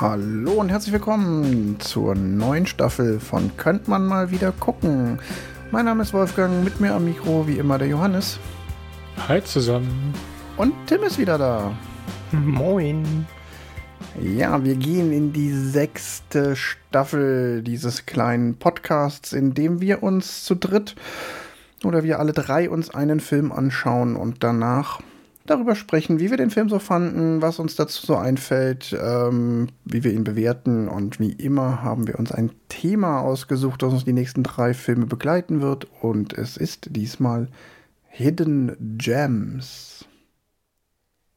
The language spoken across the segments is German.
Hallo und herzlich willkommen zur neuen Staffel von Könnt man mal wieder gucken. Mein Name ist Wolfgang, mit mir am Mikro wie immer der Johannes. Hi zusammen. Und Tim ist wieder da. Moin. Ja, wir gehen in die sechste Staffel dieses kleinen Podcasts, in dem wir uns zu dritt oder wir alle drei uns einen Film anschauen und danach darüber sprechen, wie wir den Film so fanden, was uns dazu so einfällt, ähm, wie wir ihn bewerten. Und wie immer haben wir uns ein Thema ausgesucht, das uns die nächsten drei Filme begleiten wird. Und es ist diesmal Hidden Gems.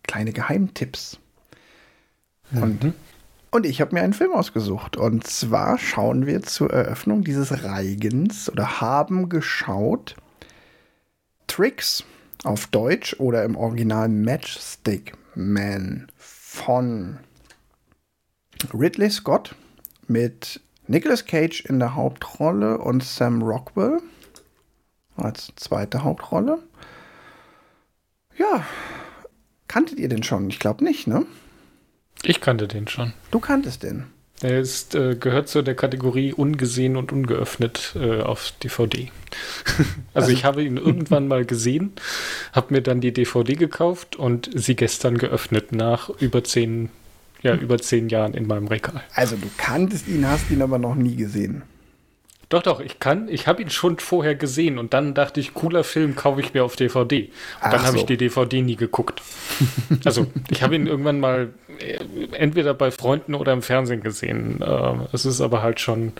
Kleine Geheimtipps. Und, mhm. und ich habe mir einen Film ausgesucht. Und zwar schauen wir zur Eröffnung dieses Reigens oder haben geschaut Tricks auf Deutsch oder im Original Matchstick Man von Ridley Scott mit Nicolas Cage in der Hauptrolle und Sam Rockwell als zweite Hauptrolle. Ja, kanntet ihr den schon? Ich glaube nicht, ne? Ich kannte den schon. Du kanntest den. Er ist, äh, gehört zu der Kategorie ungesehen und ungeöffnet äh, auf DVD. also, also, ich habe ihn irgendwann mal gesehen, habe mir dann die DVD gekauft und sie gestern geöffnet nach über zehn, ja, über zehn Jahren in meinem Regal. Also du kanntest ihn, hast ihn aber noch nie gesehen. Doch, doch, ich kann. Ich habe ihn schon vorher gesehen und dann dachte ich, cooler Film kaufe ich mir auf DVD. Und Ach dann habe so. ich die DVD nie geguckt. also, ich habe ihn irgendwann mal äh, entweder bei Freunden oder im Fernsehen gesehen. Äh, es ist aber halt schon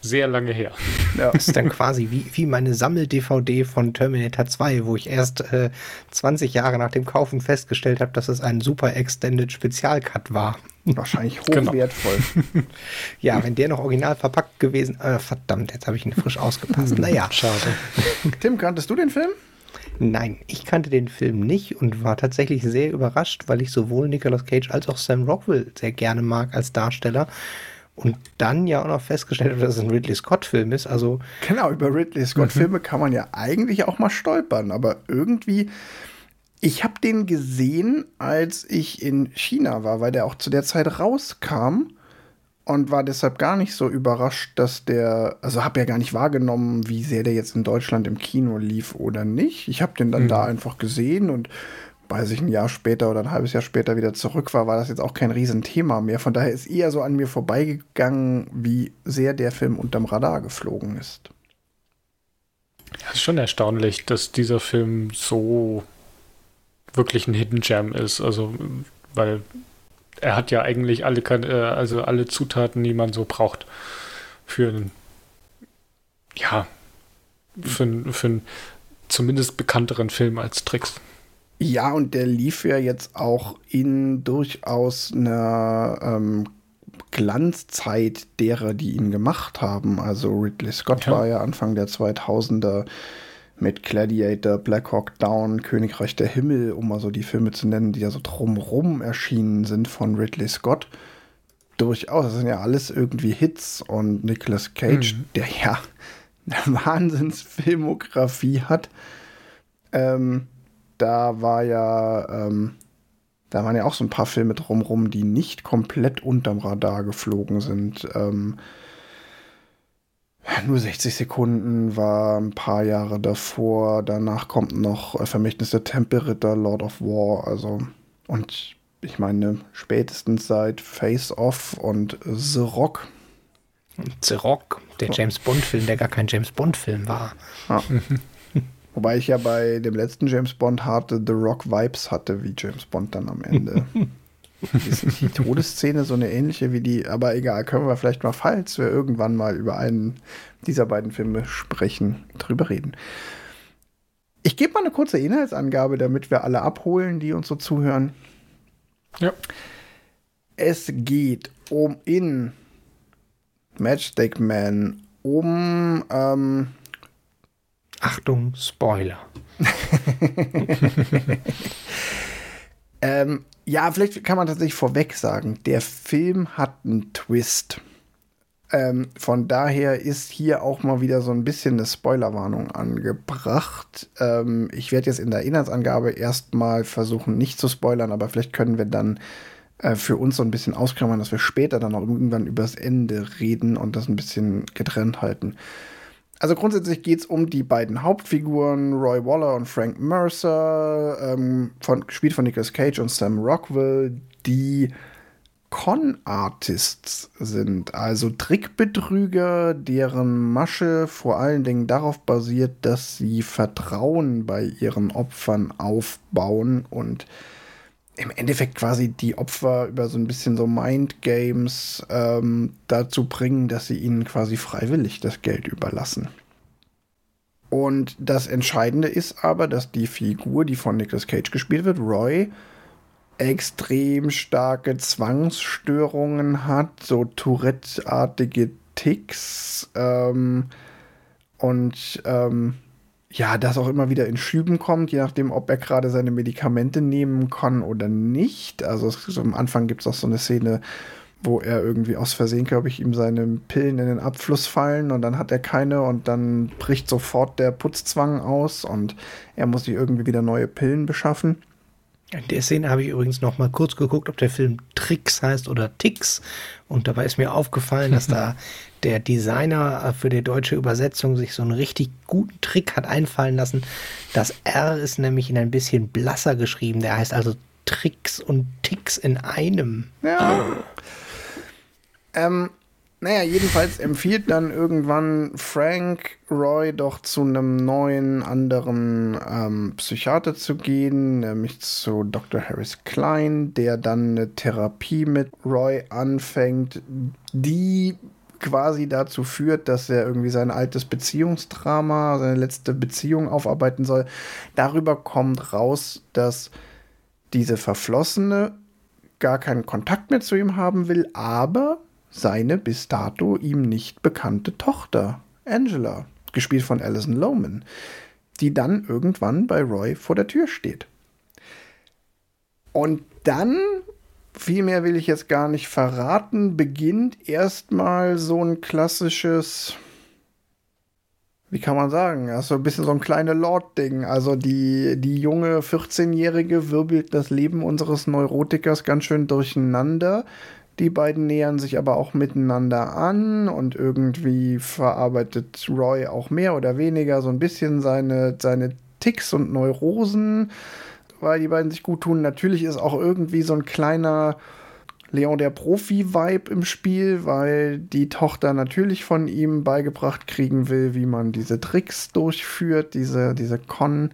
sehr lange her. Ja. Das ist dann quasi wie, wie meine Sammel-DVD von Terminator 2, wo ich erst äh, 20 Jahre nach dem Kaufen festgestellt habe, dass es ein super Extended Spezialcut war. Wahrscheinlich hochwertvoll. Genau. ja, wenn der noch original verpackt gewesen. Äh, verdammt, jetzt habe ich ihn frisch ausgepasst. Naja. Schade. Tim, kanntest du den Film? Nein, ich kannte den Film nicht und war tatsächlich sehr überrascht, weil ich sowohl Nicolas Cage als auch Sam Rockwell sehr gerne mag als Darsteller und dann ja auch noch festgestellt habe, dass es ein Ridley Scott-Film ist. Also genau, über Ridley Scott-Filme mhm. kann man ja eigentlich auch mal stolpern, aber irgendwie. Ich habe den gesehen, als ich in China war, weil der auch zu der Zeit rauskam und war deshalb gar nicht so überrascht, dass der, also habe ja gar nicht wahrgenommen, wie sehr der jetzt in Deutschland im Kino lief oder nicht. Ich habe den dann mhm. da einfach gesehen und weiß ich, ein Jahr später oder ein halbes Jahr später wieder zurück war, war das jetzt auch kein Riesenthema mehr. Von daher ist eher so an mir vorbeigegangen, wie sehr der Film unterm Radar geflogen ist. Ja, ist schon erstaunlich, dass dieser Film so wirklich ein Hidden Gem ist. Also, weil er hat ja eigentlich alle, äh, also alle Zutaten, die man so braucht für einen, ja, für, für einen zumindest bekannteren Film als Tricks. Ja, und der lief ja jetzt auch in durchaus einer ähm, Glanzzeit derer, die ihn gemacht haben. Also Ridley Scott ja. war ja Anfang der 2000er mit Gladiator, Black Hawk Down, Königreich der Himmel, um mal so die Filme zu nennen, die ja so drumrum erschienen sind von Ridley Scott. Durchaus, das sind ja alles irgendwie Hits und Nicolas Cage, mhm. der ja eine Wahnsinnsfilmografie hat. Ähm, da war ja, ähm, da waren ja auch so ein paar Filme drumrum, die nicht komplett unterm Radar geflogen sind. Ähm, nur 60 Sekunden war ein paar Jahre davor. Danach kommt noch Vermächtnis der Tempelritter, Lord of War. Also, und ich meine, spätestens seit Face Off und The Rock. The Rock, der James Bond-Film, der gar kein James Bond-Film war. Ja. Wobei ich ja bei dem letzten James Bond harte The Rock Vibes hatte, wie James Bond dann am Ende. ist nicht die Todesszene so eine ähnliche wie die, aber egal, können wir vielleicht mal, falls wir irgendwann mal über einen dieser beiden Filme sprechen, drüber reden. Ich gebe mal eine kurze Inhaltsangabe, damit wir alle abholen, die uns so zuhören. Ja. Es geht um in Matchstick Man um ähm, Achtung, Spoiler. ähm, ja, vielleicht kann man tatsächlich vorweg sagen, der Film hat einen Twist. Ähm, von daher ist hier auch mal wieder so ein bisschen eine Spoilerwarnung angebracht. Ähm, ich werde jetzt in der Inhaltsangabe erstmal versuchen, nicht zu spoilern, aber vielleicht können wir dann äh, für uns so ein bisschen ausklammern, dass wir später dann auch irgendwann übers Ende reden und das ein bisschen getrennt halten. Also grundsätzlich geht es um die beiden Hauptfiguren, Roy Waller und Frank Mercer, ähm, von, gespielt von Nicolas Cage und Sam Rockwell, die Con-Artists sind, also Trickbetrüger, deren Masche vor allen Dingen darauf basiert, dass sie Vertrauen bei ihren Opfern aufbauen und im Endeffekt quasi die Opfer über so ein bisschen so Mindgames ähm, dazu bringen, dass sie ihnen quasi freiwillig das Geld überlassen. Und das Entscheidende ist aber, dass die Figur, die von Nicolas Cage gespielt wird, Roy, extrem starke Zwangsstörungen hat, so Tourette-artige Ticks ähm, und ähm, ja, das auch immer wieder in Schüben kommt, je nachdem, ob er gerade seine Medikamente nehmen kann oder nicht. Also so am Anfang gibt es auch so eine Szene, wo er irgendwie aus Versehen, glaube ich, ihm seine Pillen in den Abfluss fallen und dann hat er keine und dann bricht sofort der Putzzwang aus und er muss sich irgendwie wieder neue Pillen beschaffen. In der Szene habe ich übrigens noch mal kurz geguckt, ob der Film Tricks heißt oder Ticks. Und dabei ist mir aufgefallen, dass da der Designer für die deutsche Übersetzung sich so einen richtig guten Trick hat einfallen lassen. Das R ist nämlich in ein bisschen blasser geschrieben. Der heißt also Tricks und Ticks in einem. Ja. Ähm, naja, jedenfalls empfiehlt dann irgendwann Frank Roy doch zu einem neuen, anderen ähm, Psychiater zu gehen, nämlich zu Dr. Harris Klein, der dann eine Therapie mit Roy anfängt, die quasi dazu führt, dass er irgendwie sein altes Beziehungsdrama, seine letzte Beziehung aufarbeiten soll. Darüber kommt raus, dass diese Verflossene gar keinen Kontakt mehr zu ihm haben will, aber seine bis dato ihm nicht bekannte Tochter, Angela, gespielt von Alison Lohman, die dann irgendwann bei Roy vor der Tür steht. Und dann, viel mehr will ich jetzt gar nicht verraten, beginnt erstmal so ein klassisches, wie kann man sagen, ja, so ein bisschen so ein kleines Lord-Ding. Also die, die junge 14-Jährige wirbelt das Leben unseres Neurotikers ganz schön durcheinander. Die beiden nähern sich aber auch miteinander an und irgendwie verarbeitet Roy auch mehr oder weniger so ein bisschen seine, seine Ticks und Neurosen, weil die beiden sich gut tun. Natürlich ist auch irgendwie so ein kleiner Leon der Profi-Vibe im Spiel, weil die Tochter natürlich von ihm beigebracht kriegen will, wie man diese Tricks durchführt, diese, diese Con,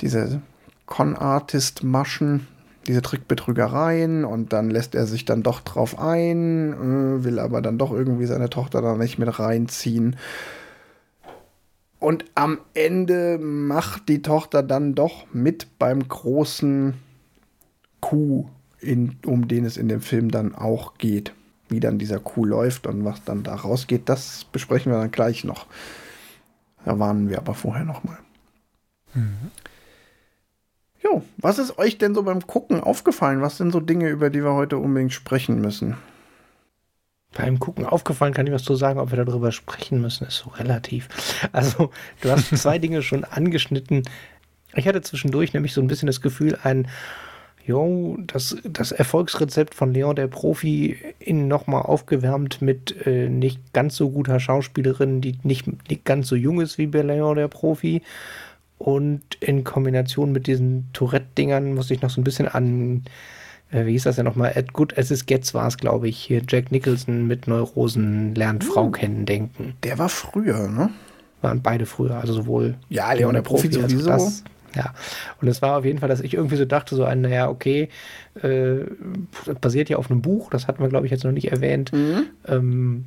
diese Con-Artist-Maschen, diese Trickbetrügereien und dann lässt er sich dann doch drauf ein, äh, will aber dann doch irgendwie seine Tochter da nicht mit reinziehen. Und am Ende macht die Tochter dann doch mit beim großen Coup, in, um den es in dem Film dann auch geht. Wie dann dieser Coup läuft und was dann da rausgeht, das besprechen wir dann gleich noch. Da warnen wir aber vorher noch mal. Mhm. Jo, was ist euch denn so beim Gucken aufgefallen? Was sind so Dinge, über die wir heute unbedingt sprechen müssen? Beim Gucken aufgefallen kann ich was zu sagen, ob wir darüber sprechen müssen, ist so relativ. Also, du hast zwei Dinge schon angeschnitten. Ich hatte zwischendurch nämlich so ein bisschen das Gefühl, ein, jo, das, das Erfolgsrezept von Leon der Profi in nochmal aufgewärmt mit äh, nicht ganz so guter Schauspielerin, die nicht, nicht ganz so jung ist wie bei Leon der Profi und in Kombination mit diesen Tourette-Dingern muss ich noch so ein bisschen an, äh, wie hieß das ja nochmal, At Good As It Gets war es, glaube ich, hier Jack Nicholson mit Neurosen lernt Frau hm. kennen denken. Der war früher, ne? Waren beide früher, also sowohl ja, Leon der Profi, Profi sowieso. Das, ja, und es war auf jeden Fall, dass ich irgendwie so dachte, so ein, naja, okay, äh, basiert ja auf einem Buch, das hatten wir, glaube ich, jetzt noch nicht erwähnt. Mhm. Ähm,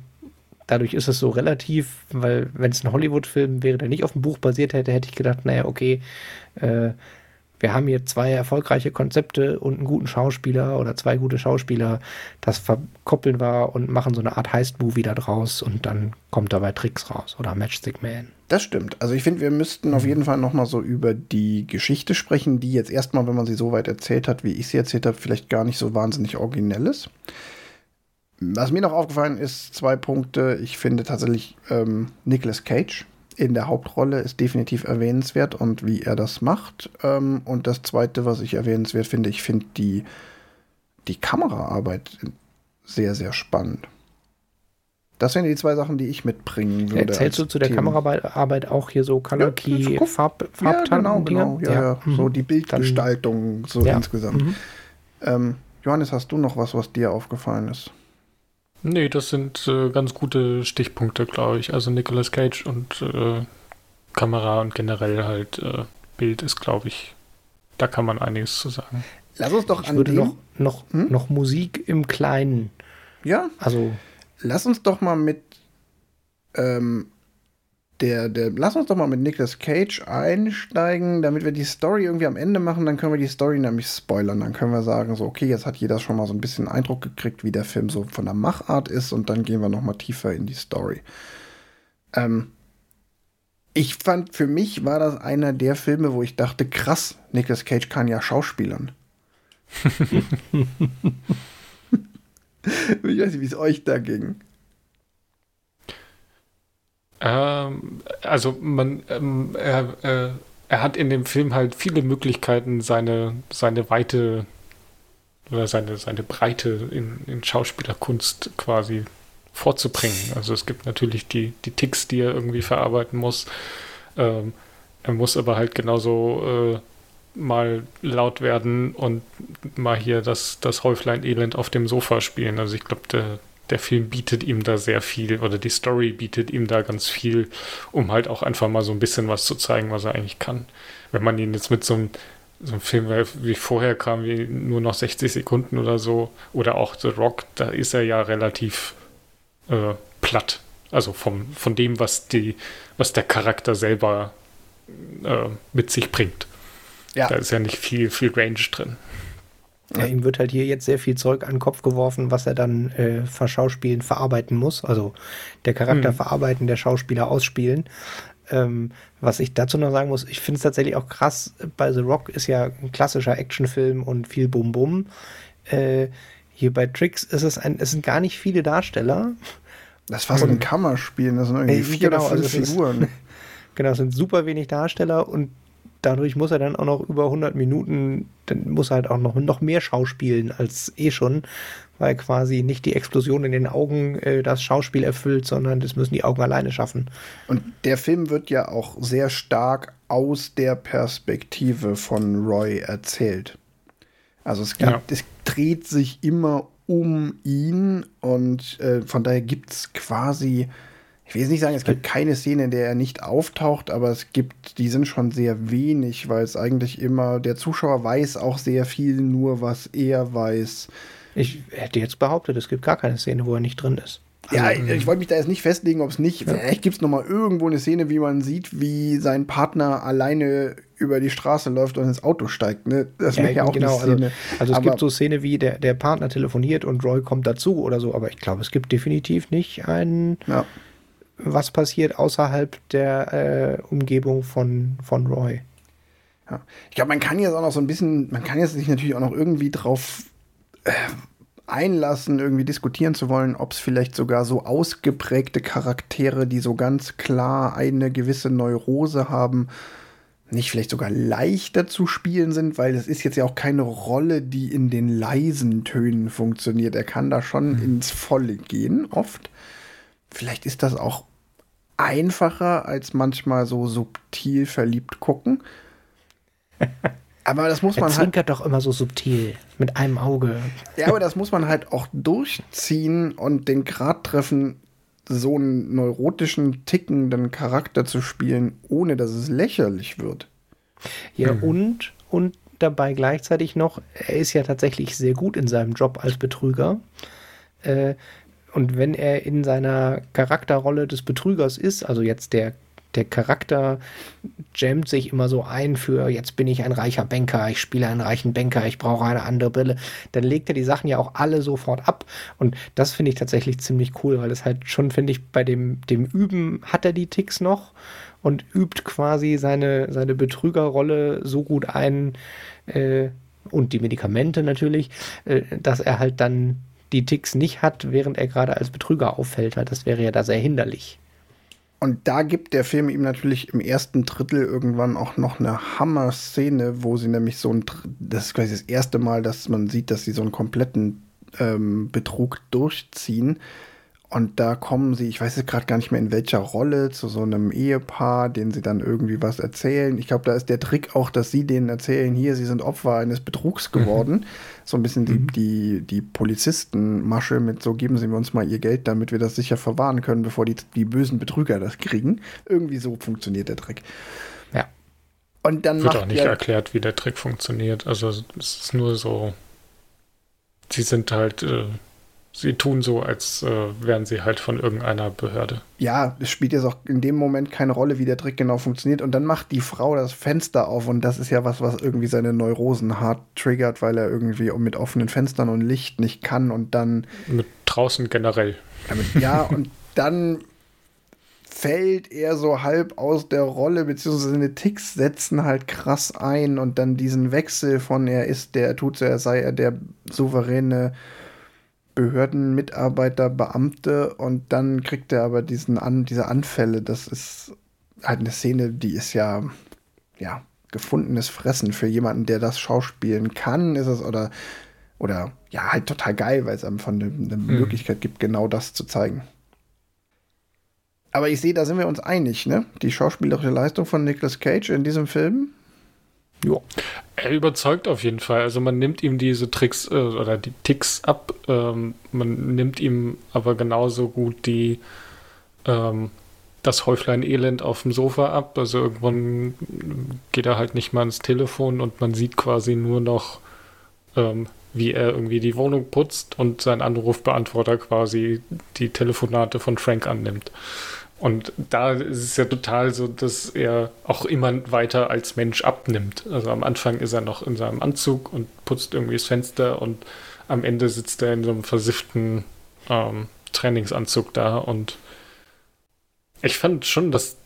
dadurch ist es so relativ, weil wenn es ein Hollywood-Film wäre, der nicht auf dem Buch basiert hätte, hätte ich gedacht, naja, okay, äh, wir haben hier zwei erfolgreiche Konzepte und einen guten Schauspieler oder zwei gute Schauspieler, das verkoppeln wir und machen so eine Art Heist-Movie da draus und dann kommt dabei Tricks raus oder Matchstick Man. Das stimmt. Also ich finde, wir müssten auf jeden Fall nochmal so über die Geschichte sprechen, die jetzt erstmal, wenn man sie so weit erzählt hat, wie ich sie erzählt habe, vielleicht gar nicht so wahnsinnig originell ist. Was mir noch aufgefallen ist, zwei Punkte. Ich finde tatsächlich ähm, Nicolas Cage in der Hauptrolle ist definitiv erwähnenswert und wie er das macht. Ähm, und das zweite, was ich erwähnenswert finde, ich finde die die Kameraarbeit sehr, sehr spannend. Das sind die zwei Sachen, die ich mitbringen würde. Erzählst du zu der Themen. Kameraarbeit auch hier so Color Key, ja, Farb, ja, genau, genau. Ja, ja. Mhm. So die Bildgestaltung Dann, so ja. insgesamt. Mhm. Ähm, Johannes, hast du noch was, was dir aufgefallen ist? Nee, das sind äh, ganz gute Stichpunkte, glaube ich. Also Nicolas Cage und äh, Kamera und generell halt äh, Bild ist, glaube ich, da kann man einiges zu sagen. Lass uns doch ich an würde dem noch, noch, hm? noch Musik im Kleinen. Ja. Also lass uns doch mal mit ähm, der, der, lass uns doch mal mit Nicolas Cage einsteigen, damit wir die Story irgendwie am Ende machen, dann können wir die Story nämlich spoilern. Dann können wir sagen, so, okay, jetzt hat jeder schon mal so ein bisschen Eindruck gekriegt, wie der Film so von der Machart ist und dann gehen wir noch mal tiefer in die Story. Ähm, ich fand, für mich war das einer der Filme, wo ich dachte, krass, Nicolas Cage kann ja schauspielern. ich weiß nicht, wie es euch da ging. Ähm, also man, ähm, er, äh, er hat in dem Film halt viele Möglichkeiten, seine, seine Weite oder seine, seine Breite in, in Schauspielerkunst quasi vorzubringen. Also es gibt natürlich die, die Ticks, die er irgendwie verarbeiten muss. Ähm, er muss aber halt genauso äh, mal laut werden und mal hier das, das Häuflein-Elend auf dem Sofa spielen. Also ich glaube, der, Film bietet ihm da sehr viel oder die Story bietet ihm da ganz viel, um halt auch einfach mal so ein bisschen was zu zeigen, was er eigentlich kann. Wenn man ihn jetzt mit so einem, so einem Film wie vorher kam, wie nur noch 60 Sekunden oder so, oder auch The Rock, da ist er ja relativ äh, platt. Also vom, von dem, was, die, was der Charakter selber äh, mit sich bringt. Ja. Da ist ja nicht viel, viel Range drin. Ja, ihm wird halt hier jetzt sehr viel Zeug an den Kopf geworfen, was er dann äh, verschauspielen, verarbeiten muss. Also der Charakter mhm. verarbeiten, der Schauspieler ausspielen. Ähm, was ich dazu noch sagen muss, ich finde es tatsächlich auch krass, bei The Rock ist ja ein klassischer Actionfilm und viel Bum-Bum. Äh, hier bei Tricks ist es ein, es sind gar nicht viele Darsteller. Das war so ein mhm. Kammerspielen, das sind irgendwie äh, vier genau, oder fünf also Figuren. Ist, genau, es sind super wenig Darsteller und dadurch muss er dann auch noch über 100 Minuten, dann muss er halt auch noch, noch mehr schauspielen als eh schon, weil quasi nicht die Explosion in den Augen äh, das Schauspiel erfüllt, sondern das müssen die Augen alleine schaffen. Und der Film wird ja auch sehr stark aus der Perspektive von Roy erzählt. Also es, gibt, ja. es dreht sich immer um ihn und äh, von daher gibt es quasi ich will jetzt nicht sagen, es gibt keine Szene, in der er nicht auftaucht, aber es gibt, die sind schon sehr wenig, weil es eigentlich immer, der Zuschauer weiß auch sehr viel nur, was er weiß. Ich hätte jetzt behauptet, es gibt gar keine Szene, wo er nicht drin ist. Also, ja, ich, ich wollte mich da jetzt nicht festlegen, ob es nicht, ja. vielleicht gibt es noch mal irgendwo eine Szene, wie man sieht, wie sein Partner alleine über die Straße läuft und ins Auto steigt. Ne? Das wäre ja, ja, auch genau, eine Szene. Also, also es aber, gibt so Szene wie der, der Partner telefoniert und Roy kommt dazu oder so, aber ich glaube, es gibt definitiv nicht einen ja was passiert außerhalb der äh, Umgebung von, von Roy. Ja. Ich glaube, man kann jetzt auch noch so ein bisschen, man kann jetzt sich natürlich auch noch irgendwie drauf äh, einlassen, irgendwie diskutieren zu wollen, ob es vielleicht sogar so ausgeprägte Charaktere, die so ganz klar eine gewisse Neurose haben, nicht vielleicht sogar leichter zu spielen sind, weil es ist jetzt ja auch keine Rolle, die in den leisen Tönen funktioniert. Er kann da schon mhm. ins Volle gehen, oft. Vielleicht ist das auch einfacher als manchmal so subtil verliebt gucken. Aber das muss man er halt. doch immer so subtil mit einem Auge. Ja, aber das muss man halt auch durchziehen und den Grad treffen, so einen neurotischen, tickenden Charakter zu spielen, ohne dass es lächerlich wird. Ja, mhm. und, und dabei gleichzeitig noch, er ist ja tatsächlich sehr gut in seinem Job als Betrüger. Äh, und wenn er in seiner Charakterrolle des Betrügers ist, also jetzt der, der Charakter jammt sich immer so ein für, jetzt bin ich ein reicher Banker, ich spiele einen reichen Banker, ich brauche eine andere Brille, dann legt er die Sachen ja auch alle sofort ab. Und das finde ich tatsächlich ziemlich cool, weil es halt schon, finde ich, bei dem, dem Üben hat er die Ticks noch und übt quasi seine, seine Betrügerrolle so gut ein, äh, und die Medikamente natürlich, äh, dass er halt dann die Ticks nicht hat, während er gerade als Betrüger auffällt. Das wäre ja da sehr hinderlich. Und da gibt der Film ihm natürlich im ersten Drittel irgendwann auch noch eine Hammer-Szene, wo sie nämlich so ein, das ist quasi das erste Mal, dass man sieht, dass sie so einen kompletten ähm, Betrug durchziehen. Und da kommen sie, ich weiß jetzt gerade gar nicht mehr in welcher Rolle, zu so einem Ehepaar, denen sie dann irgendwie was erzählen. Ich glaube, da ist der Trick auch, dass sie denen erzählen, hier, sie sind Opfer eines Betrugs mhm. geworden. Mhm. So ein bisschen die, mhm. die, die Polizistenmasche mit so, geben sie uns mal ihr Geld, damit wir das sicher verwahren können, bevor die, die bösen Betrüger das kriegen. Irgendwie so funktioniert der Trick. Ja. Und dann wird auch nicht erklärt, wie der Trick funktioniert. Also es ist nur so, sie sind halt äh, sie tun so, als äh, wären sie halt von irgendeiner Behörde. Ja, es spielt jetzt auch in dem Moment keine Rolle, wie der Trick genau funktioniert. Und dann macht die Frau das Fenster auf und das ist ja was, was irgendwie seine Neurosen hart triggert, weil er irgendwie mit offenen Fenstern und Licht nicht kann und dann. Mit draußen generell. Damit, ja, und dann fällt er so halb aus der Rolle, beziehungsweise seine Ticks setzen halt krass ein und dann diesen Wechsel von er ist der, tut so, er sei er der souveräne Behördenmitarbeiter, Beamte und dann kriegt er aber diesen An diese Anfälle. Das ist halt eine Szene, die ist ja, ja, gefundenes Fressen für jemanden, der das schauspielen kann, ist es oder, oder ja, halt total geil, weil es einem von eine, eine mhm. Möglichkeit gibt, genau das zu zeigen. Aber ich sehe, da sind wir uns einig, ne? Die schauspielerische Leistung von Nicolas Cage in diesem Film ja. Er überzeugt auf jeden Fall. Also man nimmt ihm diese Tricks äh, oder die Ticks ab. Ähm, man nimmt ihm aber genauso gut die ähm, das Häuflein Elend auf dem Sofa ab. Also irgendwann geht er halt nicht mal ins Telefon und man sieht quasi nur noch, ähm, wie er irgendwie die Wohnung putzt und sein Anrufbeantworter quasi die Telefonate von Frank annimmt. Und da ist es ja total so, dass er auch immer weiter als Mensch abnimmt. Also am Anfang ist er noch in seinem Anzug und putzt irgendwie das Fenster und am Ende sitzt er in so einem versifften ähm, Trainingsanzug da und ich fand schon, dass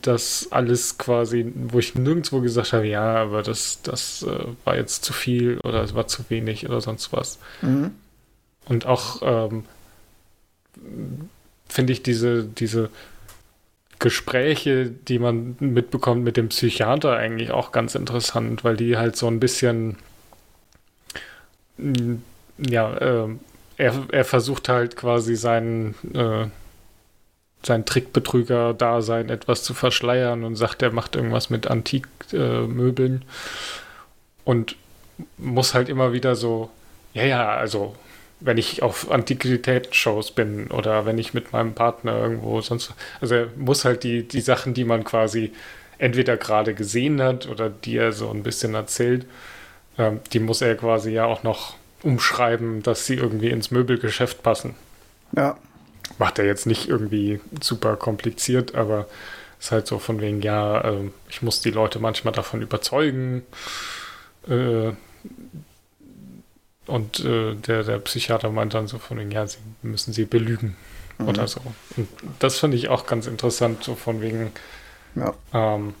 das alles quasi, wo ich nirgendwo gesagt habe, ja, aber das, das äh, war jetzt zu viel oder es war zu wenig oder sonst was. Mhm. Und auch ähm, finde ich diese, diese Gespräche, die man mitbekommt mit dem Psychiater, eigentlich auch ganz interessant, weil die halt so ein bisschen, mm, ja, äh, er, er versucht halt quasi seinen, äh, sein Trickbetrüger-Dasein etwas zu verschleiern und sagt, er macht irgendwas mit Antikmöbeln äh, und muss halt immer wieder so, ja, ja, also wenn ich auf Antiquitätsshows bin oder wenn ich mit meinem Partner irgendwo sonst. Also er muss halt die, die Sachen, die man quasi entweder gerade gesehen hat oder die er so ein bisschen erzählt, ähm, die muss er quasi ja auch noch umschreiben, dass sie irgendwie ins Möbelgeschäft passen. Ja. Macht er jetzt nicht irgendwie super kompliziert, aber ist halt so von wegen, ja, äh, ich muss die Leute manchmal davon überzeugen, äh, und äh, der, der Psychiater meint dann so von wegen, ja, sie müssen sie belügen mhm. oder so. Und das finde ich auch ganz interessant, so von wegen, ja. ähm,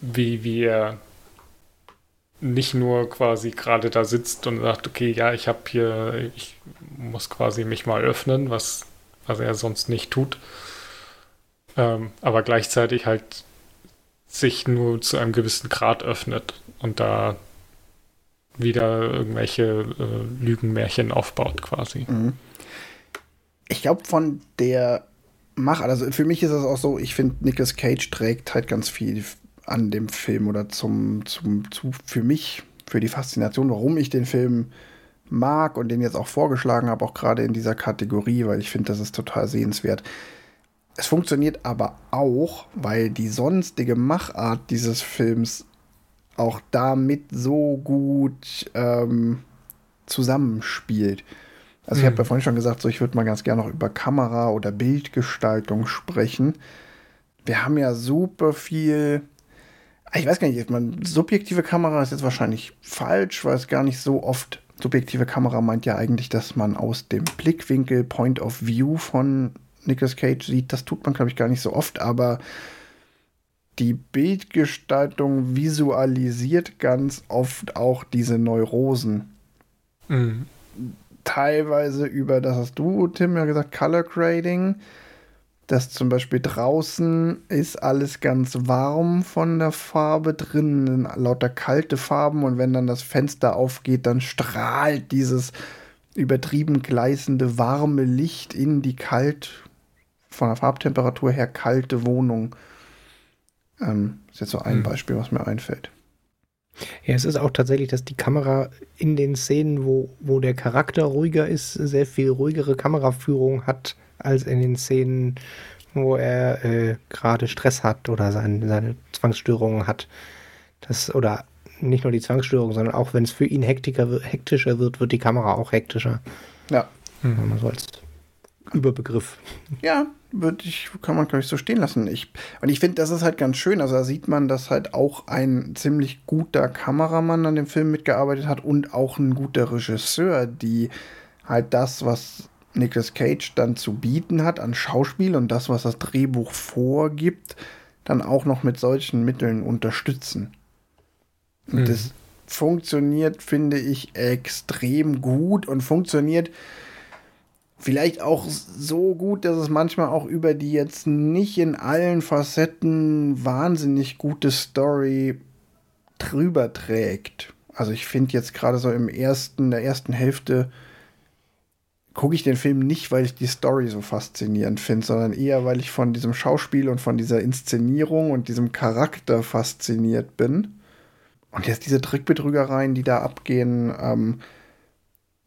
wie, wie er nicht nur quasi gerade da sitzt und sagt, okay, ja, ich habe hier, ich muss quasi mich mal öffnen, was, was er sonst nicht tut, ähm, aber gleichzeitig halt sich nur zu einem gewissen Grad öffnet und da wieder irgendwelche äh, Lügenmärchen aufbaut quasi. Mhm. Ich glaube, von der Macher, also für mich ist es auch so, ich finde, Nicolas Cage trägt halt ganz viel an dem Film oder zum, zum, zu, für mich, für die Faszination, warum ich den Film mag und den jetzt auch vorgeschlagen habe, auch gerade in dieser Kategorie, weil ich finde, das ist total sehenswert. Es funktioniert aber auch, weil die sonstige Machart dieses Films auch damit so gut ähm, zusammenspielt. Also ich habe ja mhm. vorhin schon gesagt, so ich würde mal ganz gerne noch über Kamera oder Bildgestaltung sprechen. Wir haben ja super viel. Ich weiß gar nicht, man, subjektive Kamera ist jetzt wahrscheinlich falsch, weil es gar nicht so oft. Subjektive Kamera meint ja eigentlich, dass man aus dem Blickwinkel, Point of View von Nicolas Cage sieht. Das tut man, glaube ich, gar nicht so oft, aber die Bildgestaltung visualisiert ganz oft auch diese Neurosen. Mhm. Teilweise über, das hast du, Tim, ja gesagt, Color Grading. dass zum Beispiel draußen ist alles ganz warm von der Farbe drin, lauter kalte Farben und wenn dann das Fenster aufgeht, dann strahlt dieses übertrieben gleißende warme Licht in die kalt, von der Farbtemperatur her kalte Wohnung. Ähm, ist jetzt so ein hm. Beispiel, was mir einfällt. Ja, es ist auch tatsächlich, dass die Kamera in den Szenen, wo, wo der Charakter ruhiger ist, sehr viel ruhigere Kameraführung hat als in den Szenen, wo er äh, gerade Stress hat oder sein, seine Zwangsstörungen hat. Das, oder nicht nur die Zwangsstörung, sondern auch wenn es für ihn hektiker, hektischer wird, wird die Kamera auch hektischer. Ja. Mhm. So als Überbegriff. Ja, würde ich, kann man, glaube ich, so stehen lassen. Ich, und ich finde, das ist halt ganz schön. Also da sieht man, dass halt auch ein ziemlich guter Kameramann an dem Film mitgearbeitet hat und auch ein guter Regisseur, die halt das, was Nicolas Cage dann zu bieten hat an Schauspiel und das, was das Drehbuch vorgibt, dann auch noch mit solchen Mitteln unterstützen. Und mhm. das funktioniert, finde ich, extrem gut und funktioniert vielleicht auch so gut, dass es manchmal auch über die jetzt nicht in allen Facetten wahnsinnig gute Story drüber trägt. Also ich finde jetzt gerade so im ersten, der ersten Hälfte gucke ich den Film nicht, weil ich die Story so faszinierend finde, sondern eher, weil ich von diesem Schauspiel und von dieser Inszenierung und diesem Charakter fasziniert bin. Und jetzt diese Trickbetrügereien, die da abgehen, ähm,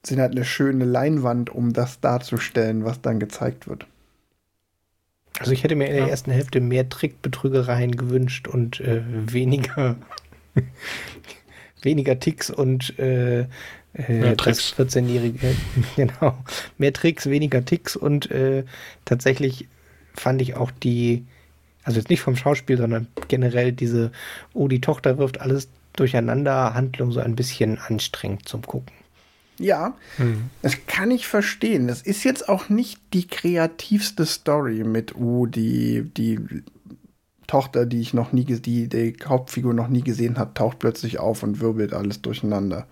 sind halt eine schöne Leinwand, um das darzustellen, was dann gezeigt wird. Also ich hätte mir in der ersten Hälfte mehr Trickbetrügereien gewünscht und äh, weniger weniger Ticks und äh, äh, das 14-jährige, genau, mehr Tricks, weniger Ticks und äh, tatsächlich fand ich auch die, also jetzt nicht vom Schauspiel, sondern generell diese, oh, die Tochter wirft alles durcheinander, Handlung so ein bisschen anstrengend zum Gucken. Ja, mhm. das kann ich verstehen. Das ist jetzt auch nicht die kreativste Story mit, oh, die, die Tochter, die ich noch nie, die die Hauptfigur noch nie gesehen hat, taucht plötzlich auf und wirbelt alles durcheinander.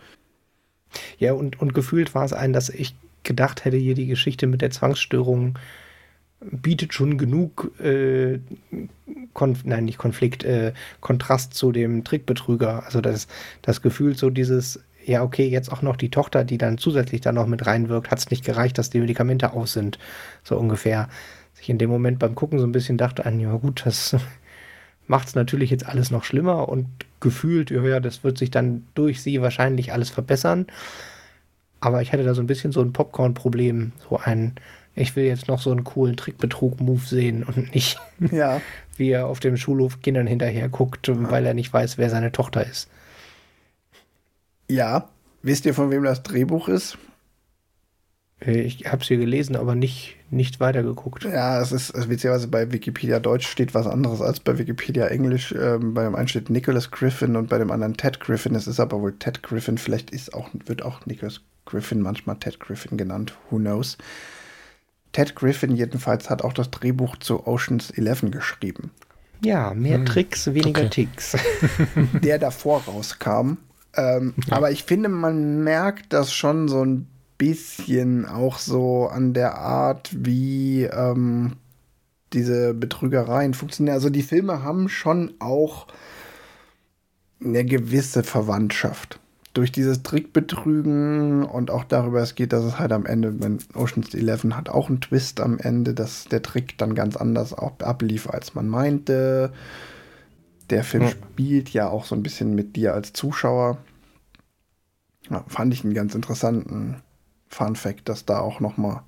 Ja, und, und gefühlt war es ein, dass ich gedacht hätte, hier die Geschichte mit der Zwangsstörung bietet schon genug, äh, nein, nicht Konflikt, äh, Kontrast zu dem Trickbetrüger. Also das, das Gefühl, so dieses, ja, okay, jetzt auch noch die Tochter, die dann zusätzlich da noch mit reinwirkt, hat es nicht gereicht, dass die Medikamente aus sind. So ungefähr. Sich in dem Moment beim Gucken so ein bisschen dachte, an, ja gut, das macht es natürlich jetzt alles noch schlimmer und gefühlt, ja, das wird sich dann durch sie wahrscheinlich alles verbessern. Aber ich hatte da so ein bisschen so ein Popcorn-Problem, so ein, ich will jetzt noch so einen coolen Trickbetrug-Move sehen und nicht, ja. wie er auf dem Schulhof Kindern hinterher guckt, weil er nicht weiß, wer seine Tochter ist. Ja, wisst ihr, von wem das Drehbuch ist? Äh, ich habe es hier gelesen, aber nicht, nicht weitergeguckt. Ja, es ist witzigerweise bei Wikipedia Deutsch steht was anderes als bei Wikipedia Englisch. Ähm, bei dem einen steht Nicholas Griffin und bei dem anderen Ted Griffin. Es ist aber wohl Ted Griffin. Vielleicht ist auch, wird auch Nicholas Griffin manchmal Ted Griffin genannt. Who knows? Ted Griffin jedenfalls hat auch das Drehbuch zu Oceans 11 geschrieben. Ja, mehr hm. Tricks, weniger okay. Ticks. Der davor rauskam ähm, ja. Aber ich finde, man merkt das schon so ein bisschen auch so an der Art, wie ähm, diese Betrügereien funktionieren. Also die Filme haben schon auch eine gewisse Verwandtschaft. Durch dieses Trickbetrügen und auch darüber es geht, dass es halt am Ende, wenn Ocean's 11 hat auch einen Twist am Ende, dass der Trick dann ganz anders auch ablief, als man meinte der Film ja. spielt ja auch so ein bisschen mit dir als Zuschauer. Ja, fand ich einen ganz interessanten Fun Fact, dass da auch noch mal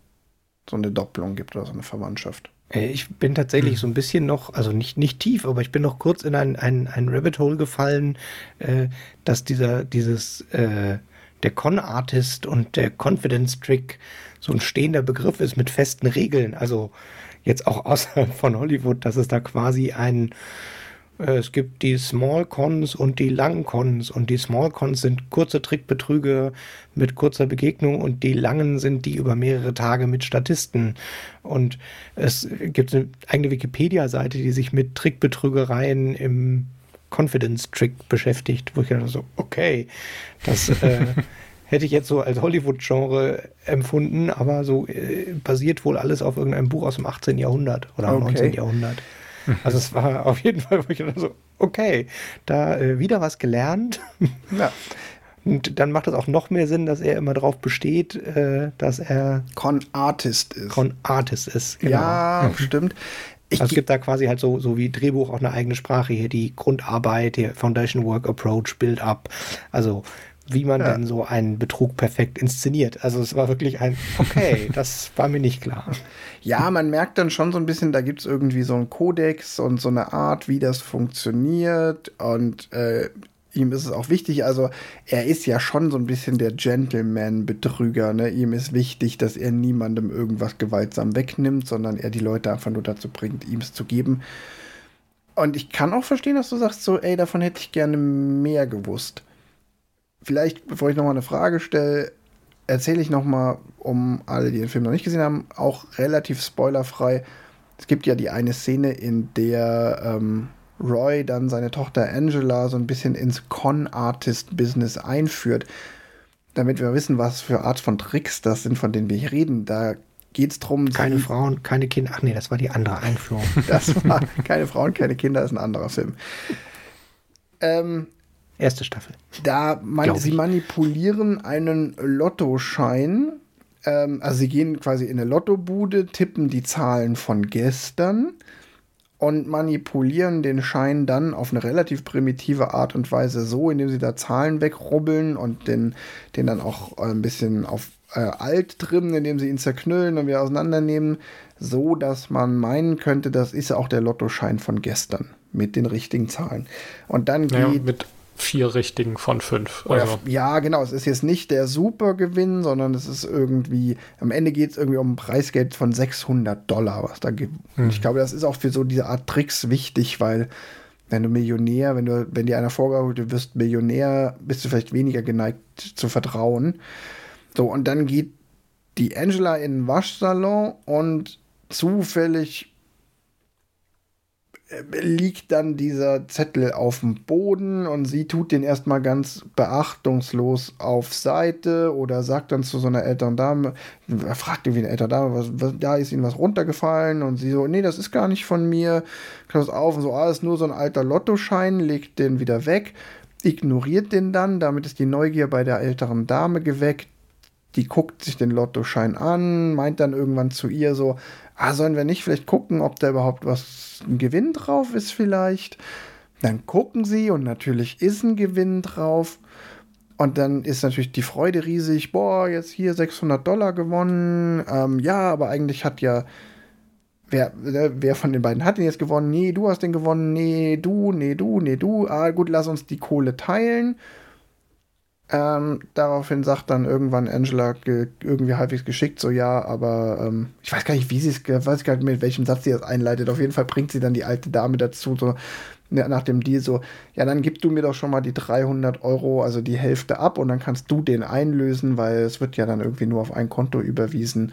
so eine Doppelung gibt oder so eine Verwandtschaft. Äh, ich bin tatsächlich hm. so ein bisschen noch, also nicht, nicht tief, aber ich bin noch kurz in ein, ein, ein Rabbit Hole gefallen, äh, dass dieser, dieses, äh, der Con-Artist und der Confidence-Trick so ein stehender Begriff ist mit festen Regeln. Also jetzt auch außerhalb von Hollywood, dass es da quasi ein äh, es gibt die Small Cons und die Lang Cons und die Small Cons sind kurze Trickbetrüge mit kurzer Begegnung und die langen sind die über mehrere Tage mit Statisten. Und es gibt eine eigene Wikipedia-Seite, die sich mit Trickbetrügereien im Confidence Trick beschäftigt, wo ich dann so, okay, das äh, hätte ich jetzt so als Hollywood-Genre empfunden, aber so äh, basiert wohl alles auf irgendeinem Buch aus dem 18. Jahrhundert oder okay. 19. Jahrhundert. Also es war auf jeden Fall, wo ich so, okay, da äh, wieder was gelernt. Ja. Und dann macht es auch noch mehr Sinn, dass er immer darauf besteht, äh, dass er Con-Artist ist. Con-Artist ist, genau. Ja, stimmt. Ich also es gibt da quasi halt so, so wie Drehbuch auch eine eigene Sprache hier, die Grundarbeit, die Foundation Work Approach, Build-Up. Also wie man ja. denn so einen Betrug perfekt inszeniert. Also es war wirklich ein, okay, das war mir nicht klar. Ja, man merkt dann schon so ein bisschen, da gibt es irgendwie so einen Kodex und so eine Art, wie das funktioniert. Und äh, ihm ist es auch wichtig, also er ist ja schon so ein bisschen der Gentleman-Betrüger. Ne? Ihm ist wichtig, dass er niemandem irgendwas gewaltsam wegnimmt, sondern er die Leute einfach nur dazu bringt, ihm es zu geben. Und ich kann auch verstehen, dass du sagst so, ey, davon hätte ich gerne mehr gewusst. Vielleicht, bevor ich noch mal eine Frage stelle, erzähle ich noch mal, um alle, die den Film noch nicht gesehen haben, auch relativ spoilerfrei. Es gibt ja die eine Szene, in der ähm, Roy dann seine Tochter Angela so ein bisschen ins Con-Artist-Business einführt, damit wir wissen, was für Art von Tricks das sind, von denen wir hier reden. Da geht es darum. Keine Frauen, keine Kinder. Ach nee, das war die andere Einführung. das war keine Frauen, keine Kinder, ist ein anderer Film. Ähm, Erste Staffel. Da man, sie manipulieren einen Lottoschein. Ähm, also sie gehen quasi in eine Lottobude, tippen die Zahlen von gestern und manipulieren den Schein dann auf eine relativ primitive Art und Weise so, indem sie da Zahlen wegrubbeln und den, den dann auch ein bisschen auf äh, alt trimmen, indem sie ihn zerknüllen und wieder auseinandernehmen, so dass man meinen könnte, das ist auch der Lottoschein von gestern mit den richtigen Zahlen. Und dann geht. Ja, mit vier richtigen von fünf. Also. ja, genau. Es ist jetzt nicht der Supergewinn, sondern es ist irgendwie, am Ende geht es irgendwie um ein Preisgeld von 600 Dollar, was da gibt. Hm. Ich glaube, das ist auch für so diese Art Tricks wichtig, weil wenn du Millionär, wenn du, wenn dir einer vorgaukelt, du wirst Millionär, bist du vielleicht weniger geneigt zu vertrauen. So, und dann geht die Angela in den Waschsalon und zufällig liegt dann dieser Zettel auf dem Boden und sie tut den erstmal ganz beachtungslos auf Seite oder sagt dann zu so einer älteren Dame, fragt irgendwie eine ältere Dame, was, was, da ist ihnen was runtergefallen und sie so, nee, das ist gar nicht von mir, klaut auf und so, ah, ist nur so ein alter Lottoschein, legt den wieder weg, ignoriert den dann, damit ist die Neugier bei der älteren Dame geweckt, die guckt sich den Lottoschein an, meint dann irgendwann zu ihr so, ah, sollen wir nicht vielleicht gucken, ob da überhaupt was, ein Gewinn drauf ist vielleicht? Dann gucken sie und natürlich ist ein Gewinn drauf. Und dann ist natürlich die Freude riesig, boah, jetzt hier 600 Dollar gewonnen. Ähm, ja, aber eigentlich hat ja, wer, ne, wer von den beiden hat den jetzt gewonnen? Nee, du hast den gewonnen. Nee, du, nee, du, nee, du. Ah, gut, lass uns die Kohle teilen. Ähm, daraufhin sagt dann irgendwann Angela irgendwie halbwegs geschickt, so ja, aber ähm, ich weiß gar nicht, wie sie es, weiß gar nicht, mit welchem Satz sie das einleitet. Auf jeden Fall bringt sie dann die alte Dame dazu, so nach dem Deal so, ja, dann gib du mir doch schon mal die 300 Euro, also die Hälfte ab und dann kannst du den einlösen, weil es wird ja dann irgendwie nur auf ein Konto überwiesen.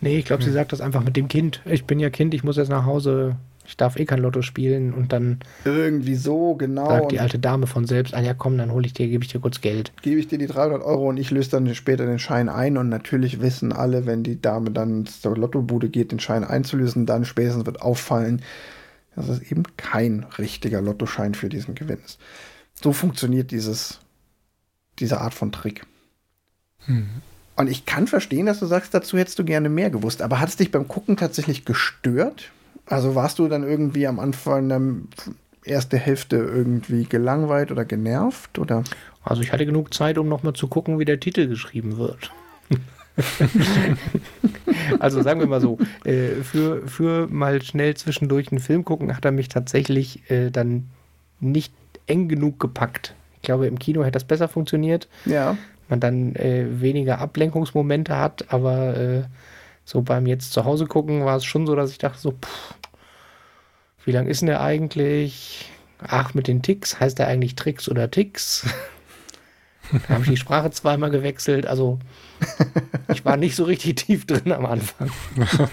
Nee, ich glaube, hm. sie sagt das einfach mit dem Kind. Ich bin ja Kind, ich muss jetzt nach Hause ich darf eh kein Lotto spielen und dann irgendwie so, genau. Sagt die alte Dame von selbst, ah ja komm, dann hole ich dir, gebe ich dir kurz Geld. Gebe ich dir die 300 Euro und ich löse dann später den Schein ein und natürlich wissen alle, wenn die Dame dann zur Lottobude geht, den Schein einzulösen, dann spätestens wird auffallen, dass es eben kein richtiger Lottoschein für diesen Gewinn ist. So funktioniert dieses, diese Art von Trick. Hm. Und ich kann verstehen, dass du sagst, dazu hättest du gerne mehr gewusst. Aber hat es dich beim Gucken tatsächlich gestört? Also warst du dann irgendwie am Anfang der erste Hälfte irgendwie gelangweilt oder genervt oder? Also ich hatte genug Zeit, um nochmal zu gucken, wie der Titel geschrieben wird. also sagen wir mal so, äh, für, für mal schnell zwischendurch einen Film gucken, hat er mich tatsächlich äh, dann nicht eng genug gepackt. Ich glaube, im Kino hätte das besser funktioniert. Ja. Man dann äh, weniger Ablenkungsmomente hat, aber äh, so beim jetzt zu Hause gucken war es schon so, dass ich dachte so, pff, wie lang ist denn der eigentlich? Ach, mit den Ticks, heißt der eigentlich Tricks oder Ticks? da habe ich die Sprache zweimal gewechselt, also ich war nicht so richtig tief drin am Anfang.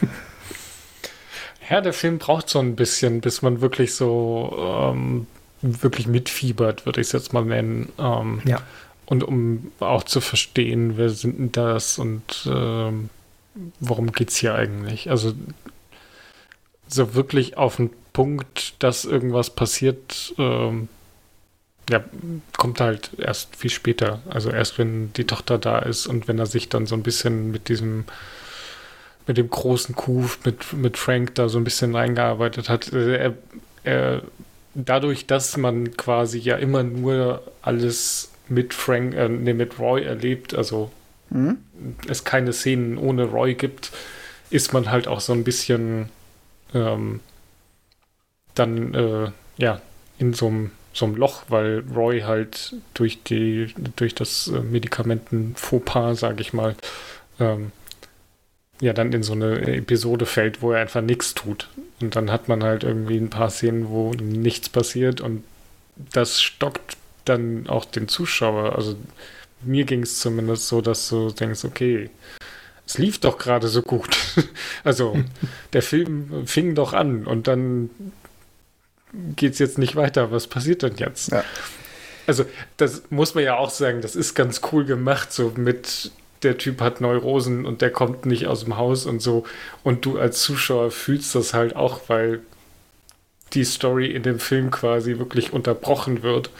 Ja, der Film braucht so ein bisschen, bis man wirklich so ähm, wirklich mitfiebert, würde ich es jetzt mal nennen. Ähm, ja. und um auch zu verstehen, wer sind denn das und ähm, worum geht es hier eigentlich? Also so wirklich auf den Punkt, dass irgendwas passiert, ähm, ja, kommt halt erst viel später. Also erst wenn die Tochter da ist und wenn er sich dann so ein bisschen mit diesem, mit dem großen Coup, mit, mit Frank da so ein bisschen reingearbeitet hat. Also er, er, dadurch, dass man quasi ja immer nur alles mit Frank, äh, nee, mit Roy erlebt, also mhm. es keine Szenen ohne Roy gibt, ist man halt auch so ein bisschen ähm, dann äh, ja in so einem Loch, weil Roy halt durch die durch das äh, Medikamenten Fauxpas, sage ich mal, ähm, ja dann in so eine Episode fällt, wo er einfach nichts tut und dann hat man halt irgendwie ein paar Szenen, wo nichts passiert und das stockt dann auch den Zuschauer. Also mir ging es zumindest so, dass du denkst, okay, es lief doch gerade so gut. also der Film fing doch an und dann geht es jetzt nicht weiter. Was passiert denn jetzt? Ja. Also das muss man ja auch sagen, das ist ganz cool gemacht, so mit der Typ hat Neurosen und der kommt nicht aus dem Haus und so. Und du als Zuschauer fühlst das halt auch, weil die Story in dem Film quasi wirklich unterbrochen wird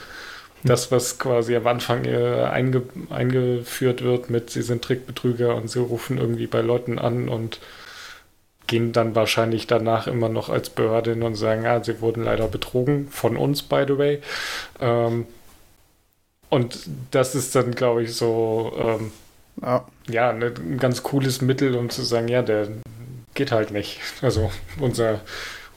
das, was quasi am Anfang äh, einge eingeführt wird mit, sie sind Trickbetrüger und sie rufen irgendwie bei Leuten an und gehen dann wahrscheinlich danach immer noch als Behörde hin und sagen, ja, sie wurden leider betrogen, von uns, by the way. Ähm, und das ist dann, glaube ich, so, ähm, ja, ja ne, ein ganz cooles Mittel, um zu sagen, ja, der geht halt nicht. Also unser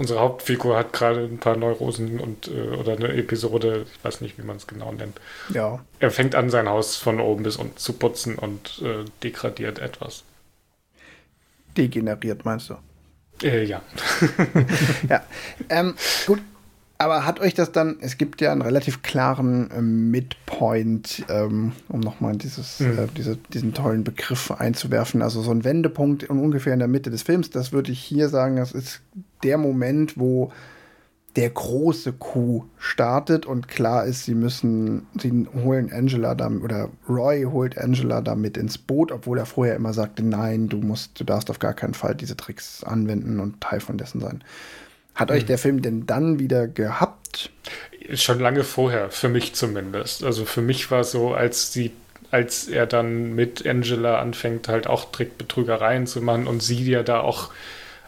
unsere Hauptfigur hat gerade ein paar Neurosen und äh, oder eine Episode, ich weiß nicht, wie man es genau nennt. Ja. Er fängt an, sein Haus von oben bis unten zu putzen und äh, degradiert etwas. Degeneriert, meinst du? Äh, ja. ja. Ähm, gut, aber hat euch das dann, es gibt ja einen relativ klaren äh, Midpoint, ähm, um nochmal dieses, mhm. äh, diese, diesen tollen Begriff einzuwerfen, also so ein Wendepunkt ungefähr in der Mitte des Films, das würde ich hier sagen, das ist der Moment, wo der große Coup startet und klar ist, sie müssen, sie holen Angela damit, oder Roy holt Angela damit ins Boot, obwohl er vorher immer sagte, nein, du musst, du darfst auf gar keinen Fall diese Tricks anwenden und Teil von dessen sein. Hat hm. euch der Film denn dann wieder gehabt? Schon lange vorher, für mich zumindest. Also für mich war es so, als sie als er dann mit Angela anfängt, halt auch Trickbetrügereien zu machen und sie ja da auch,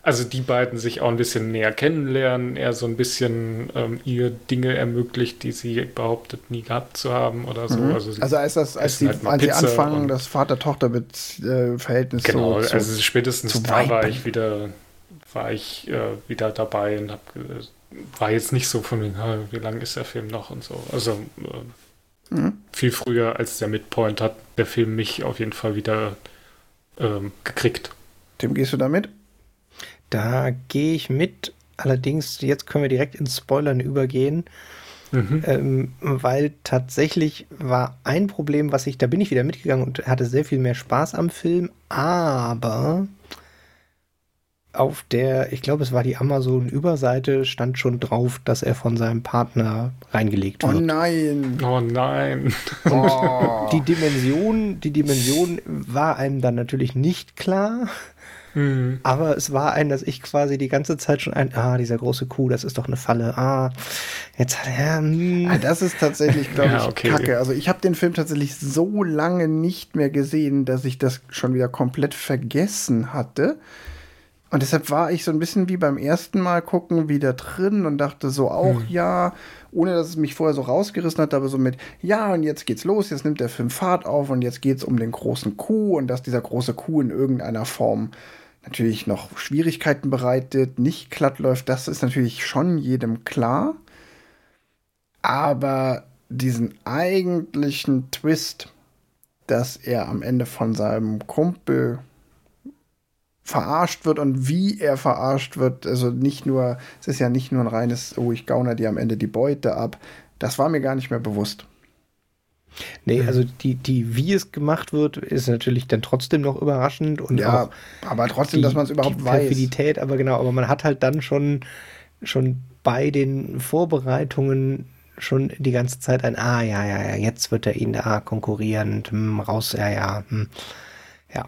also die beiden sich auch ein bisschen näher kennenlernen, er so ein bisschen ähm, ihr Dinge ermöglicht, die sie behauptet nie gehabt zu haben oder so. Mhm. Also, also, als, das, als, sie, halt als sie anfangen, das Vater-Tochter-Verhältnis äh, genau, zu, also spätestens da war ich wieder war ich äh, wieder dabei und hab, war jetzt nicht so von wie lang ist der Film noch und so. Also äh, mhm. viel früher als der Midpoint hat der Film mich auf jeden Fall wieder ähm, gekriegt. Tim, gehst du damit? Da gehe ich mit. Allerdings, jetzt können wir direkt ins Spoilern übergehen. Mhm. Ähm, weil tatsächlich war ein Problem, was ich, da bin ich wieder mitgegangen und hatte sehr viel mehr Spaß am Film, aber auf der, ich glaube, es war die Amazon-Überseite, stand schon drauf, dass er von seinem Partner reingelegt wird. Oh nein! Oh nein! Oh. Die Dimension, die Dimension war einem dann natürlich nicht klar. Mhm. Aber es war ein, dass ich quasi die ganze Zeit schon ein, ah, dieser große Kuh, das ist doch eine Falle. Ah, jetzt hat er. Hm. Ah, das ist tatsächlich, glaube ja, ich, okay. kacke. Also ich habe den Film tatsächlich so lange nicht mehr gesehen, dass ich das schon wieder komplett vergessen hatte. Und deshalb war ich so ein bisschen wie beim ersten Mal gucken wieder drin und dachte so auch hm. ja, ohne dass es mich vorher so rausgerissen hat, aber so mit ja und jetzt geht's los, jetzt nimmt der Film Fahrt auf und jetzt geht's um den großen Kuh und dass dieser große Kuh in irgendeiner Form natürlich noch Schwierigkeiten bereitet, nicht glatt läuft, das ist natürlich schon jedem klar. Aber diesen eigentlichen Twist, dass er am Ende von seinem Kumpel verarscht wird und wie er verarscht wird. Also nicht nur, es ist ja nicht nur ein reines, oh, ich gaune dir am Ende die Beute ab. Das war mir gar nicht mehr bewusst. Nee, also die, die, wie es gemacht wird, ist natürlich dann trotzdem noch überraschend und ja, aber trotzdem, die, dass man es überhaupt die weiß. aber genau, aber man hat halt dann schon, schon bei den Vorbereitungen schon die ganze Zeit ein, ah, ja, ja, ja, jetzt wird er ihn da konkurrierend, hm, raus, ja, ja, hm, ja.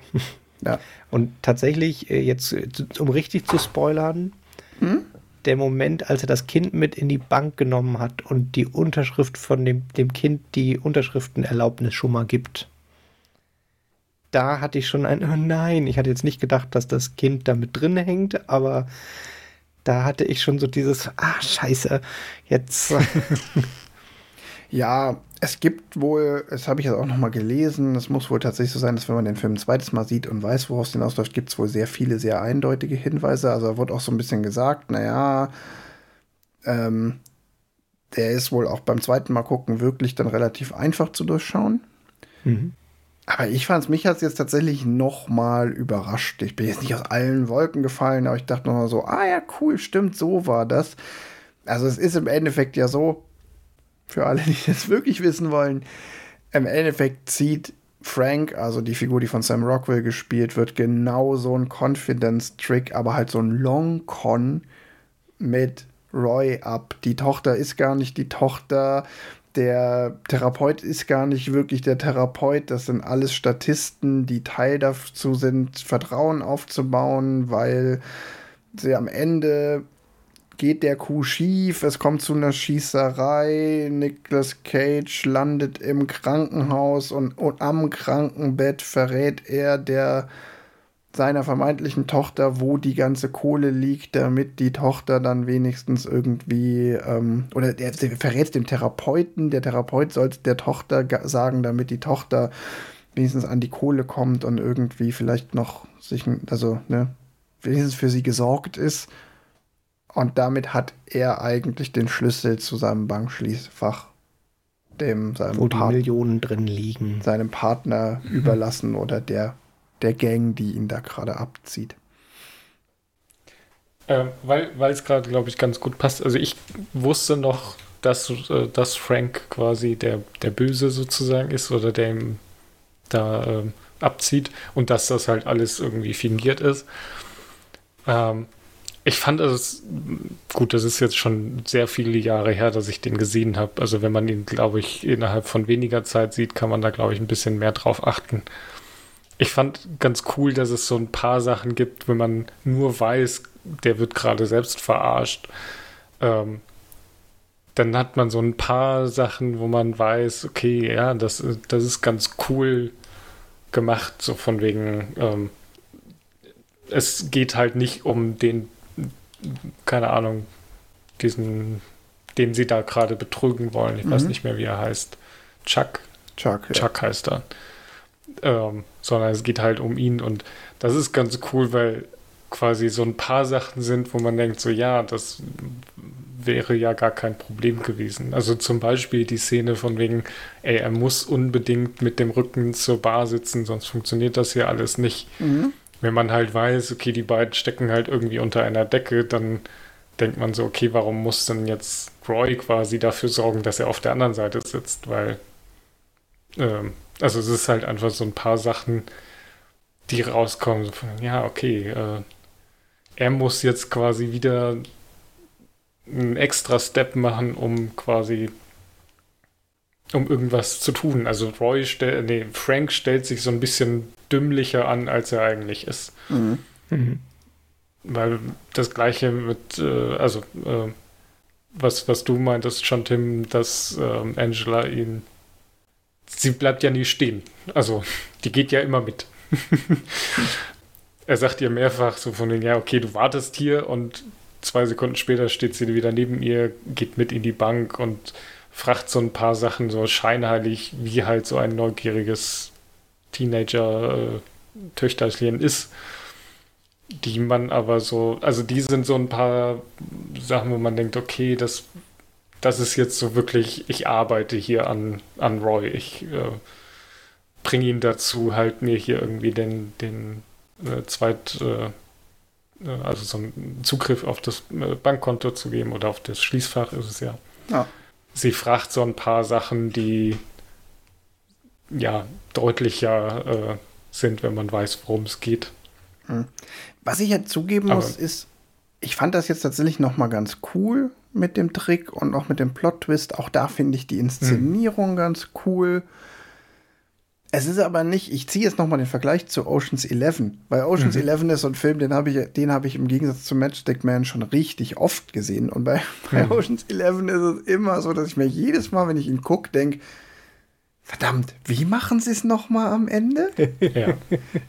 Ja. Und tatsächlich, äh, jetzt, um richtig zu spoilern, hm? der Moment, als er das Kind mit in die Bank genommen hat und die Unterschrift von dem, dem Kind die Unterschriftenerlaubnis schon mal gibt. Da hatte ich schon ein, oh nein, ich hatte jetzt nicht gedacht, dass das Kind da mit drin hängt, aber da hatte ich schon so dieses, ah, scheiße, jetzt. ja, es gibt wohl, das habe ich jetzt auch noch mal gelesen, es muss wohl tatsächlich so sein, dass wenn man den Film ein zweites Mal sieht und weiß, woraus es hinausläuft, gibt es wohl sehr viele, sehr eindeutige Hinweise. Also da wurde auch so ein bisschen gesagt, naja, ähm, der ist wohl auch beim zweiten Mal gucken wirklich dann relativ einfach zu durchschauen. Mhm. Aber ich fand es, mich hat es jetzt tatsächlich noch mal überrascht. Ich bin jetzt nicht aus allen Wolken gefallen, aber ich dachte noch mal so, ah ja, cool, stimmt, so war das. Also es ist im Endeffekt ja so, für alle, die das wirklich wissen wollen, im Endeffekt zieht Frank, also die Figur, die von Sam Rockwell gespielt wird, genau so ein Confidence-Trick, aber halt so ein Long-Con mit Roy ab. Die Tochter ist gar nicht die Tochter der Therapeut ist gar nicht wirklich der Therapeut, das sind alles Statisten, die Teil dazu sind, Vertrauen aufzubauen, weil sie am Ende geht der Coup schief, es kommt zu einer Schießerei, Nicolas Cage landet im Krankenhaus und, und am Krankenbett verrät er der seiner vermeintlichen Tochter, wo die ganze Kohle liegt, damit die Tochter dann wenigstens irgendwie, ähm, oder er verrät dem Therapeuten, der Therapeut sollte der Tochter sagen, damit die Tochter wenigstens an die Kohle kommt und irgendwie vielleicht noch sich, also, ne, wenigstens für sie gesorgt ist. Und damit hat er eigentlich den Schlüssel zu seinem Bankschließfach, dem seinem Wo die Part Millionen drin liegen. Seinem Partner mhm. überlassen oder der der Gang, die ihn da gerade abzieht. Ähm, weil es gerade, glaube ich, ganz gut passt. Also ich wusste noch, dass, äh, dass Frank quasi der, der Böse sozusagen ist oder der ihm da ähm, abzieht und dass das halt alles irgendwie fingiert ist. Ähm, ich fand es gut, das ist jetzt schon sehr viele Jahre her, dass ich den gesehen habe. Also wenn man ihn, glaube ich, innerhalb von weniger Zeit sieht, kann man da, glaube ich, ein bisschen mehr drauf achten ich fand ganz cool, dass es so ein paar Sachen gibt, wenn man nur weiß, der wird gerade selbst verarscht. Ähm, dann hat man so ein paar Sachen, wo man weiß, okay, ja, das, das ist ganz cool gemacht, so von wegen, ähm, es geht halt nicht um den, keine Ahnung, diesen, den sie da gerade betrügen wollen. Ich mhm. weiß nicht mehr, wie er heißt. Chuck. Chuck, Chuck ja. heißt er ähm, sondern es geht halt um ihn und das ist ganz cool, weil quasi so ein paar Sachen sind, wo man denkt, so ja, das wäre ja gar kein Problem gewesen. Also zum Beispiel die Szene von wegen, ey, er muss unbedingt mit dem Rücken zur Bar sitzen, sonst funktioniert das hier alles nicht. Mhm. Wenn man halt weiß, okay, die beiden stecken halt irgendwie unter einer Decke, dann denkt man so, okay, warum muss denn jetzt Roy quasi dafür sorgen, dass er auf der anderen Seite sitzt? Weil ähm, also es ist halt einfach so ein paar Sachen, die rauskommen. Von, ja, okay, äh, er muss jetzt quasi wieder einen extra Step machen, um quasi um irgendwas zu tun. Also Roy stell, nee, Frank stellt sich so ein bisschen dümmlicher an, als er eigentlich ist. Mhm. Mhm. Weil das gleiche mit, äh, also äh, was, was du meintest schon, Tim, dass äh, Angela ihn sie bleibt ja nie stehen. Also, die geht ja immer mit. er sagt ihr mehrfach so von den, ja, okay, du wartest hier und zwei Sekunden später steht sie wieder neben ihr, geht mit in die Bank und fragt so ein paar Sachen so scheinheilig, wie halt so ein neugieriges Teenager-Töchterchen äh, ist, die man aber so, also die sind so ein paar Sachen, wo man denkt, okay, das das ist jetzt so wirklich, ich arbeite hier an, an Roy. Ich äh, bringe ihn dazu, halt mir hier irgendwie den, den äh, Zweit, äh, äh also so einen Zugriff auf das äh, Bankkonto zu geben oder auf das Schließfach ist es ja. ja. Sie fragt so ein paar Sachen, die ja deutlicher äh, sind, wenn man weiß, worum es geht. Hm. Was ich ja zugeben Aber muss, ist, ich fand das jetzt tatsächlich noch mal ganz cool, mit dem Trick und auch mit dem Plot-Twist. Auch da finde ich die Inszenierung mhm. ganz cool. Es ist aber nicht, ich ziehe jetzt nochmal den Vergleich zu Oceans 11, weil Oceans mhm. 11 ist so ein Film, den habe ich, den habe ich im Gegensatz zu Matchstick Man schon richtig oft gesehen. Und bei, bei mhm. Oceans 11 ist es immer so, dass ich mir jedes Mal, wenn ich ihn gucke, denke, verdammt, wie machen sie es nochmal am Ende? Ja.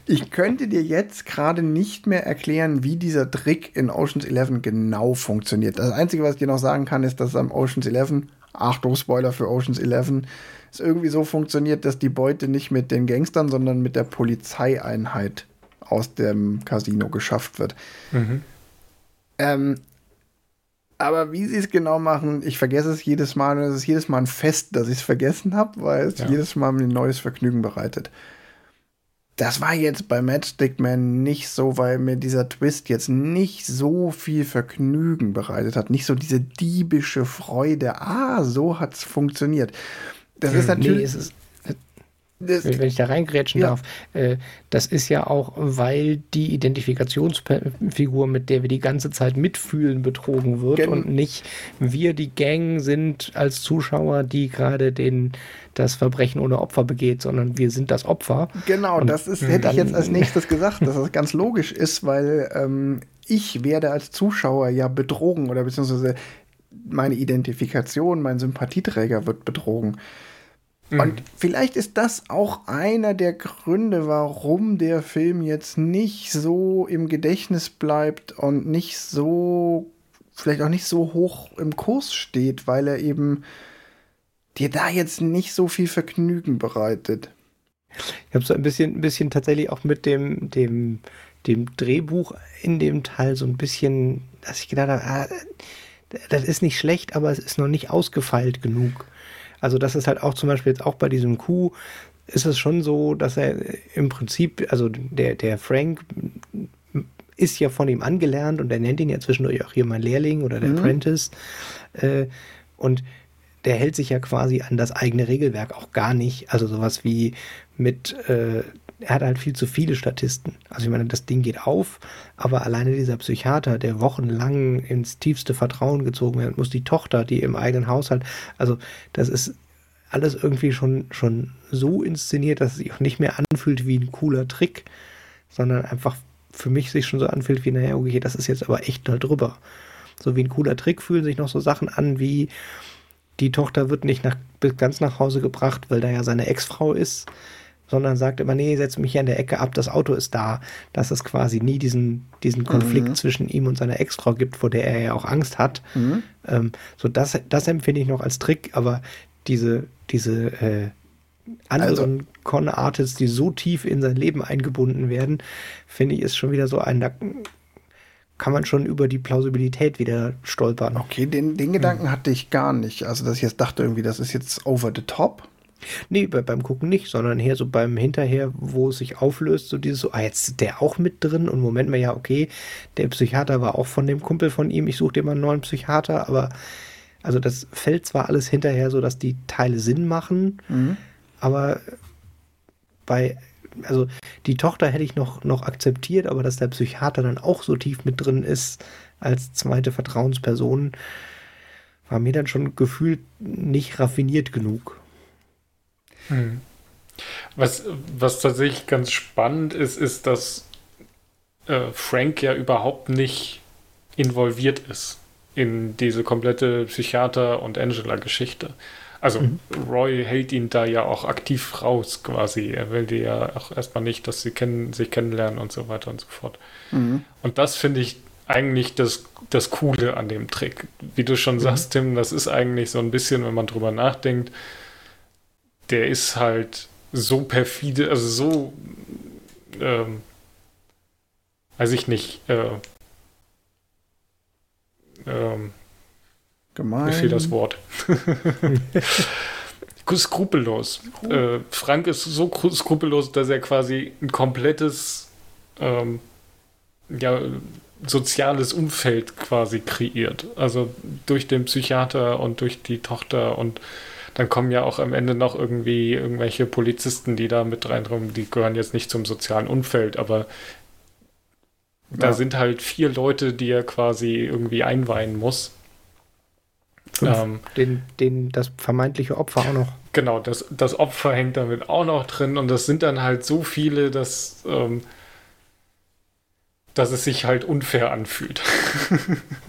Ich könnte dir jetzt gerade nicht mehr erklären, wie dieser Trick in Oceans 11 genau funktioniert. Das Einzige, was ich dir noch sagen kann, ist, dass am Oceans 11, Achtung, Spoiler für Oceans 11, es irgendwie so funktioniert, dass die Beute nicht mit den Gangstern, sondern mit der Polizeieinheit aus dem Casino geschafft wird. Mhm. Ähm, aber wie sie es genau machen, ich vergesse es jedes Mal und es ist jedes Mal ein Fest, dass ich es vergessen habe, weil es ja. jedes Mal mir ein neues Vergnügen bereitet. Das war jetzt bei Matchstick Man nicht so, weil mir dieser Twist jetzt nicht so viel Vergnügen bereitet hat. Nicht so diese diebische Freude. Ah, so hat es funktioniert. Das ist hm, natürlich. Nee, das, wenn ich da reingrätschen ja. darf, äh, das ist ja auch, weil die Identifikationsfigur, mit der wir die ganze Zeit mitfühlen, betrogen wird Gen und nicht wir die Gang sind als Zuschauer, die gerade den das Verbrechen ohne Opfer begeht, sondern wir sind das Opfer. Genau, und das ist, hätte ich jetzt als nächstes gesagt, dass das ganz logisch ist, weil ähm, ich werde als Zuschauer ja betrogen oder beziehungsweise meine Identifikation, mein Sympathieträger wird betrogen. Mhm. Und vielleicht ist das auch einer der Gründe, warum der Film jetzt nicht so im Gedächtnis bleibt und nicht so, vielleicht auch nicht so hoch im Kurs steht, weil er eben dir da jetzt nicht so viel Vergnügen bereitet. Ich habe so ein bisschen, ein bisschen tatsächlich auch mit dem, dem, dem Drehbuch in dem Teil so ein bisschen, dass ich gedacht habe, ah, das ist nicht schlecht, aber es ist noch nicht ausgefeilt genug. Also das ist halt auch zum Beispiel jetzt auch bei diesem Coup ist es schon so, dass er im Prinzip, also der, der Frank ist ja von ihm angelernt und er nennt ihn ja zwischendurch auch hier mein Lehrling oder der mhm. Apprentice. Äh, und der hält sich ja quasi an das eigene Regelwerk auch gar nicht. Also sowas wie mit äh, er hat halt viel zu viele Statisten. Also ich meine, das Ding geht auf, aber alleine dieser Psychiater, der wochenlang ins tiefste Vertrauen gezogen werden muss, die Tochter, die im eigenen Haushalt, also das ist alles irgendwie schon, schon so inszeniert, dass es sich auch nicht mehr anfühlt wie ein cooler Trick, sondern einfach für mich sich schon so anfühlt wie, naja, okay, das ist jetzt aber echt mal drüber. So wie ein cooler Trick fühlen sich noch so Sachen an wie, die Tochter wird nicht nach, ganz nach Hause gebracht, weil da ja seine Ex-Frau ist sondern sagt immer, nee, setz mich hier an der Ecke ab, das Auto ist da. Dass es quasi nie diesen, diesen Konflikt mhm. zwischen ihm und seiner Ex-Frau gibt, vor der er ja auch Angst hat. Mhm. Ähm, so, das, das empfinde ich noch als Trick, aber diese, diese äh, anderen also, Con-Artists, die so tief in sein Leben eingebunden werden, finde ich, ist schon wieder so ein, da kann man schon über die Plausibilität wieder stolpern. Okay, den, den Gedanken mhm. hatte ich gar nicht. Also, dass ich jetzt dachte irgendwie, das ist jetzt over the top. Nee, bei, beim Gucken nicht, sondern eher so beim Hinterher, wo es sich auflöst, so dieses so, ah, jetzt ist der auch mit drin und Moment mal, ja, okay, der Psychiater war auch von dem Kumpel von ihm, ich suche dir mal einen neuen Psychiater, aber also das fällt zwar alles hinterher so, dass die Teile Sinn machen, mhm. aber bei, also die Tochter hätte ich noch, noch akzeptiert, aber dass der Psychiater dann auch so tief mit drin ist als zweite Vertrauensperson, war mir dann schon gefühlt nicht raffiniert genug. Hm. Was, was tatsächlich ganz spannend ist, ist, dass äh, Frank ja überhaupt nicht involviert ist in diese komplette Psychiater- und Angela-Geschichte. Also mhm. Roy hält ihn da ja auch aktiv raus quasi. Er will die ja auch erstmal nicht, dass sie kennen, sich kennenlernen und so weiter und so fort. Mhm. Und das finde ich eigentlich das, das Coole an dem Trick. Wie du schon mhm. sagst, Tim, das ist eigentlich so ein bisschen, wenn man drüber nachdenkt, der ist halt so perfide, also so, ähm, weiß ich nicht, äh, ähm, Gemein. Mir fehlt das Wort. skrupellos. Äh, Frank ist so skrupellos, dass er quasi ein komplettes ähm, ja, soziales Umfeld quasi kreiert. Also durch den Psychiater und durch die Tochter und dann kommen ja auch am Ende noch irgendwie irgendwelche Polizisten, die da mit reinkommen, die gehören jetzt nicht zum sozialen Umfeld, aber ja. da sind halt vier Leute, die er quasi irgendwie einweihen muss. ähm, den, den, das vermeintliche Opfer auch noch. Genau, das, das Opfer hängt damit auch noch drin und das sind dann halt so viele, dass, ähm, dass es sich halt unfair anfühlt.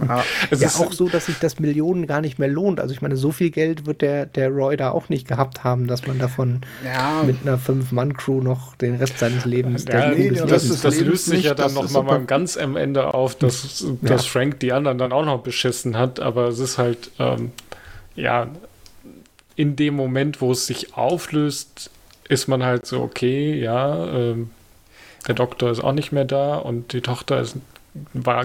Ja, es ja ist auch so, dass sich das Millionen gar nicht mehr lohnt. Also ich meine, so viel Geld wird der, der Roy da auch nicht gehabt haben, dass man davon ja. mit einer Fünf-Mann-Crew noch den Rest seines Lebens... Ja, nee, das, das, das, das löst sich ja dann nochmal mal ganz am Ende auf, dass, dass Frank die anderen dann auch noch beschissen hat, aber es ist halt, ähm, ja, in dem Moment, wo es sich auflöst, ist man halt so, okay, ja, ähm, der Doktor ist auch nicht mehr da und die Tochter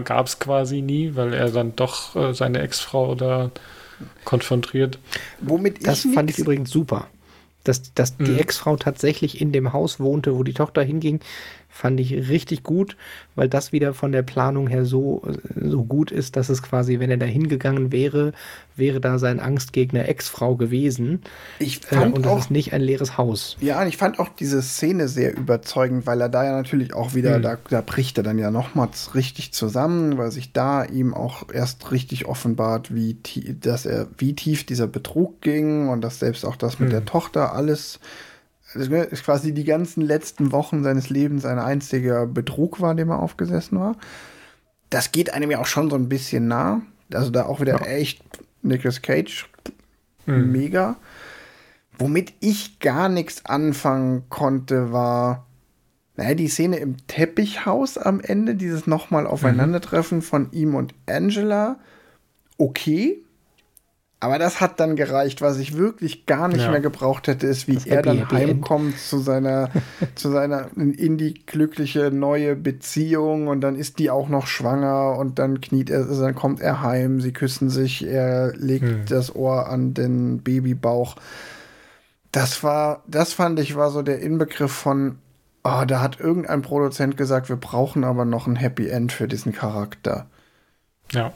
gab es quasi nie, weil er dann doch äh, seine Ex-Frau da konfrontiert. Womit das fand ich übrigens super. Dass, dass mhm. die Ex-Frau tatsächlich in dem Haus wohnte, wo die Tochter hinging, fand ich richtig gut, weil das wieder von der Planung her so, so gut ist, dass es quasi, wenn er da hingegangen wäre, wäre da sein Angstgegner Ex-Frau gewesen. Ich äh, fand äh, und das auch, ist nicht ein leeres Haus. Ja, und ich fand auch diese Szene sehr überzeugend, weil er da ja natürlich auch wieder, mhm. da, da bricht er dann ja nochmals richtig zusammen, weil sich da ihm auch erst richtig offenbart, wie, dass er, wie tief dieser Betrug ging und dass selbst auch das mit mhm. der Tochter alles ist quasi die ganzen letzten Wochen seines Lebens ein einziger Betrug war, dem er aufgesessen war. Das geht einem ja auch schon so ein bisschen nah. Also da auch wieder ja. echt Nicolas Cage mhm. mega. Womit ich gar nichts anfangen konnte, war naja, die Szene im Teppichhaus am Ende, dieses nochmal Aufeinandertreffen mhm. von ihm und Angela. Okay, aber das hat dann gereicht. Was ich wirklich gar nicht ja. mehr gebraucht hätte, ist, wie das er dann heimkommt zu seiner, zu seiner in die glückliche neue Beziehung und dann ist die auch noch schwanger und dann kniet er, also dann kommt er heim, sie küssen sich, er legt hm. das Ohr an den Babybauch. Das war, das fand ich war so der Inbegriff von, oh, da hat irgendein Produzent gesagt, wir brauchen aber noch ein Happy End für diesen Charakter. Ja.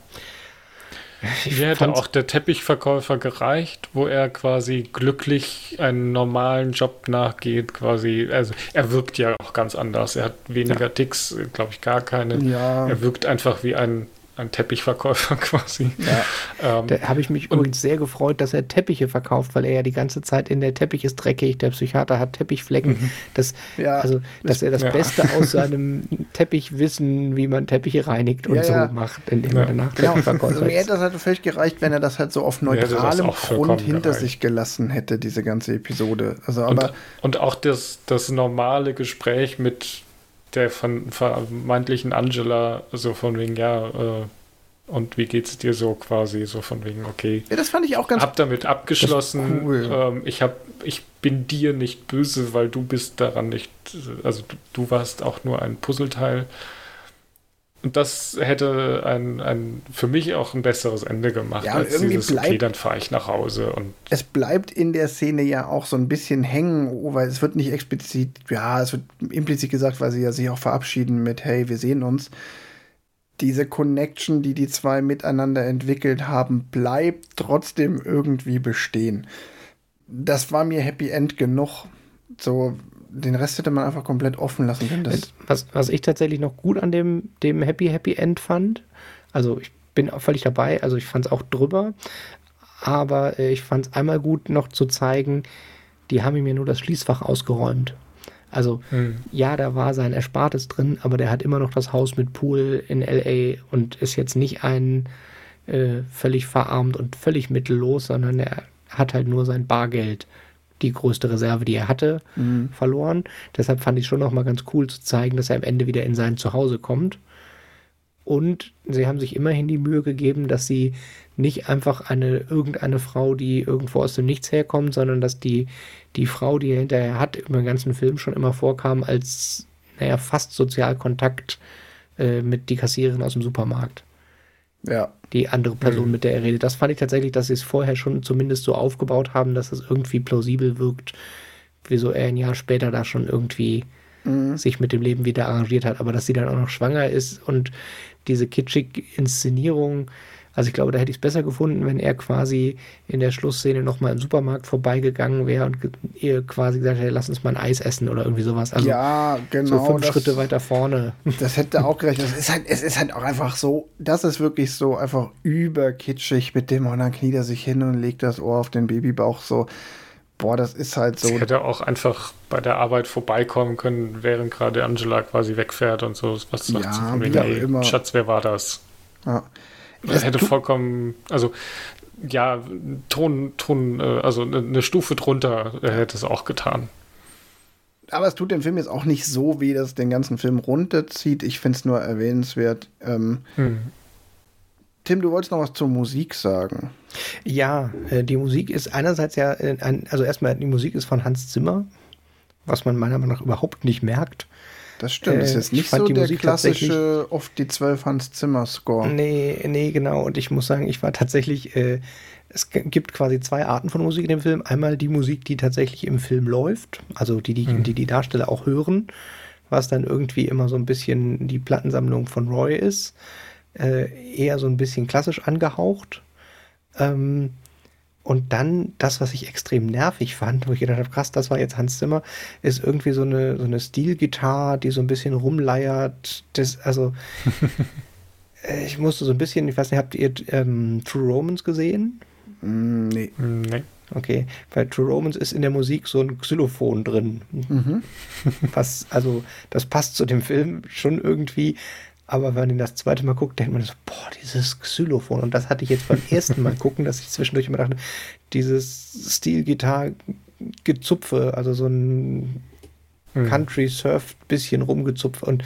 Mir hätte auch der Teppichverkäufer gereicht, wo er quasi glücklich einen normalen Job nachgeht, quasi. Also er wirkt ja auch ganz anders. Er hat weniger ja. Ticks, glaube ich, gar keine. Ja. Er wirkt einfach wie ein ein Teppichverkäufer quasi. Ja. Ähm, da habe ich mich übrigens sehr gefreut, dass er Teppiche verkauft, weil er ja die ganze Zeit in der Teppich ist dreckig, der Psychiater hat Teppichflecken. Mhm. Das, ja, also, dass er das ja. Beste aus seinem Teppichwissen, wie man Teppiche reinigt und ja, so macht, indem ja. er danach genau. Teppichverkäufer also, Mir hätte das halt völlig gereicht, wenn er das halt so auf neutralem Grund hinter gereicht. sich gelassen hätte, diese ganze Episode. Also, aber und, und auch das, das normale Gespräch mit der von vermeintlichen Angela, so von wegen, ja, äh, und wie geht's dir so quasi, so von wegen, okay. Ja, das fand ich auch ganz Hab damit abgeschlossen, cool. ähm, ich hab, ich bin dir nicht böse, weil du bist daran nicht, also du, du warst auch nur ein Puzzleteil. Und das hätte ein, ein für mich auch ein besseres Ende gemacht, ja, als dieses, bleibt, okay, dann fahre ich nach Hause. Und es bleibt in der Szene ja auch so ein bisschen hängen, oh, weil es wird nicht explizit, ja, es wird implizit gesagt, weil sie ja sich auch verabschieden mit, hey, wir sehen uns. Diese Connection, die die zwei miteinander entwickelt haben, bleibt trotzdem irgendwie bestehen. Das war mir Happy End genug. So, den Rest hätte man einfach komplett offen lassen können. was, was ich tatsächlich noch gut an dem, dem Happy Happy End fand, also ich bin auch völlig dabei, also ich fand es auch drüber, aber äh, ich fand es einmal gut noch zu zeigen, die haben ihm ja nur das Schließfach ausgeräumt. Also hm. ja, da war sein Erspartes drin, aber der hat immer noch das Haus mit Pool in LA und ist jetzt nicht ein äh, völlig verarmt und völlig mittellos, sondern er hat halt nur sein Bargeld die größte Reserve, die er hatte, mhm. verloren. Deshalb fand ich schon noch mal ganz cool zu zeigen, dass er am Ende wieder in sein Zuhause kommt. Und sie haben sich immerhin die Mühe gegeben, dass sie nicht einfach eine irgendeine Frau, die irgendwo aus dem Nichts herkommt, sondern dass die, die Frau, die er hinterher hat, im ganzen Film schon immer vorkam als, naja, fast Sozialkontakt äh, mit die Kassiererin aus dem Supermarkt. Ja. Die andere Person, mhm. mit der er redet. Das fand ich tatsächlich, dass sie es vorher schon zumindest so aufgebaut haben, dass es irgendwie plausibel wirkt, wieso er ein Jahr später da schon irgendwie mhm. sich mit dem Leben wieder arrangiert hat. Aber dass sie dann auch noch schwanger ist und diese kitschig Inszenierung, Also ich glaube, da hätte ich es besser gefunden, wenn er quasi in der Schlussszene nochmal im Supermarkt vorbeigegangen wäre und ihr quasi gesagt hätte, lass uns mal ein Eis essen oder irgendwie sowas. Also ja, genau. So fünf das, Schritte weiter vorne. Das hätte auch gerecht. Es ist, halt, es ist halt auch einfach so, das ist wirklich so einfach überkitschig mit dem und dann kniet er sich hin und legt das Ohr auf den Babybauch so. Boah, das ist halt so. Ich hätte auch einfach bei der Arbeit vorbeikommen können, während gerade Angela quasi wegfährt und so. Was sagt ja, sie von mir? Hey, immer. Schatz, wer war das? Ja. Das hätte vollkommen, also ja, Ton, Ton, äh, also eine Stufe drunter hätte es auch getan. Aber es tut dem Film jetzt auch nicht so weh, dass es den ganzen Film runterzieht. Ich finde es nur erwähnenswert. Ähm, hm. Tim, du wolltest noch was zur Musik sagen. Ja, äh, die Musik ist einerseits ja, äh, ein, also erstmal, die Musik ist von Hans Zimmer, was man meiner Meinung nach überhaupt nicht merkt. Das stimmt, das ist jetzt nicht so der Musik klassische oft die 12 Hans Zimmer Score. Nee, nee, genau. Und ich muss sagen, ich war tatsächlich, äh, es gibt quasi zwei Arten von Musik in dem Film. Einmal die Musik, die tatsächlich im Film läuft, also die die, mhm. die, die Darsteller auch hören, was dann irgendwie immer so ein bisschen die Plattensammlung von Roy ist äh, eher so ein bisschen klassisch angehaucht. Ähm, und dann das, was ich extrem nervig fand, wo ich gedacht habe, krass, das war jetzt Hans Zimmer, ist irgendwie so eine, so eine Stilgitarre, die so ein bisschen rumleiert. Das, also, äh, ich musste so ein bisschen, ich weiß nicht, habt ihr ähm, True Romans gesehen? Mm, nee. Nee. Okay, bei True Romans ist in der Musik so ein Xylophon drin. Mhm. Was, also, das passt zu dem Film schon irgendwie, aber wenn man das zweite Mal guckt, denkt man so, boah, dieses Xylophon. Und das hatte ich jetzt beim ersten Mal gucken, dass ich zwischendurch immer dachte, dieses Stilgitarre-Gezupfe, also so ein hm. Country-Surf bisschen rumgezupft. Und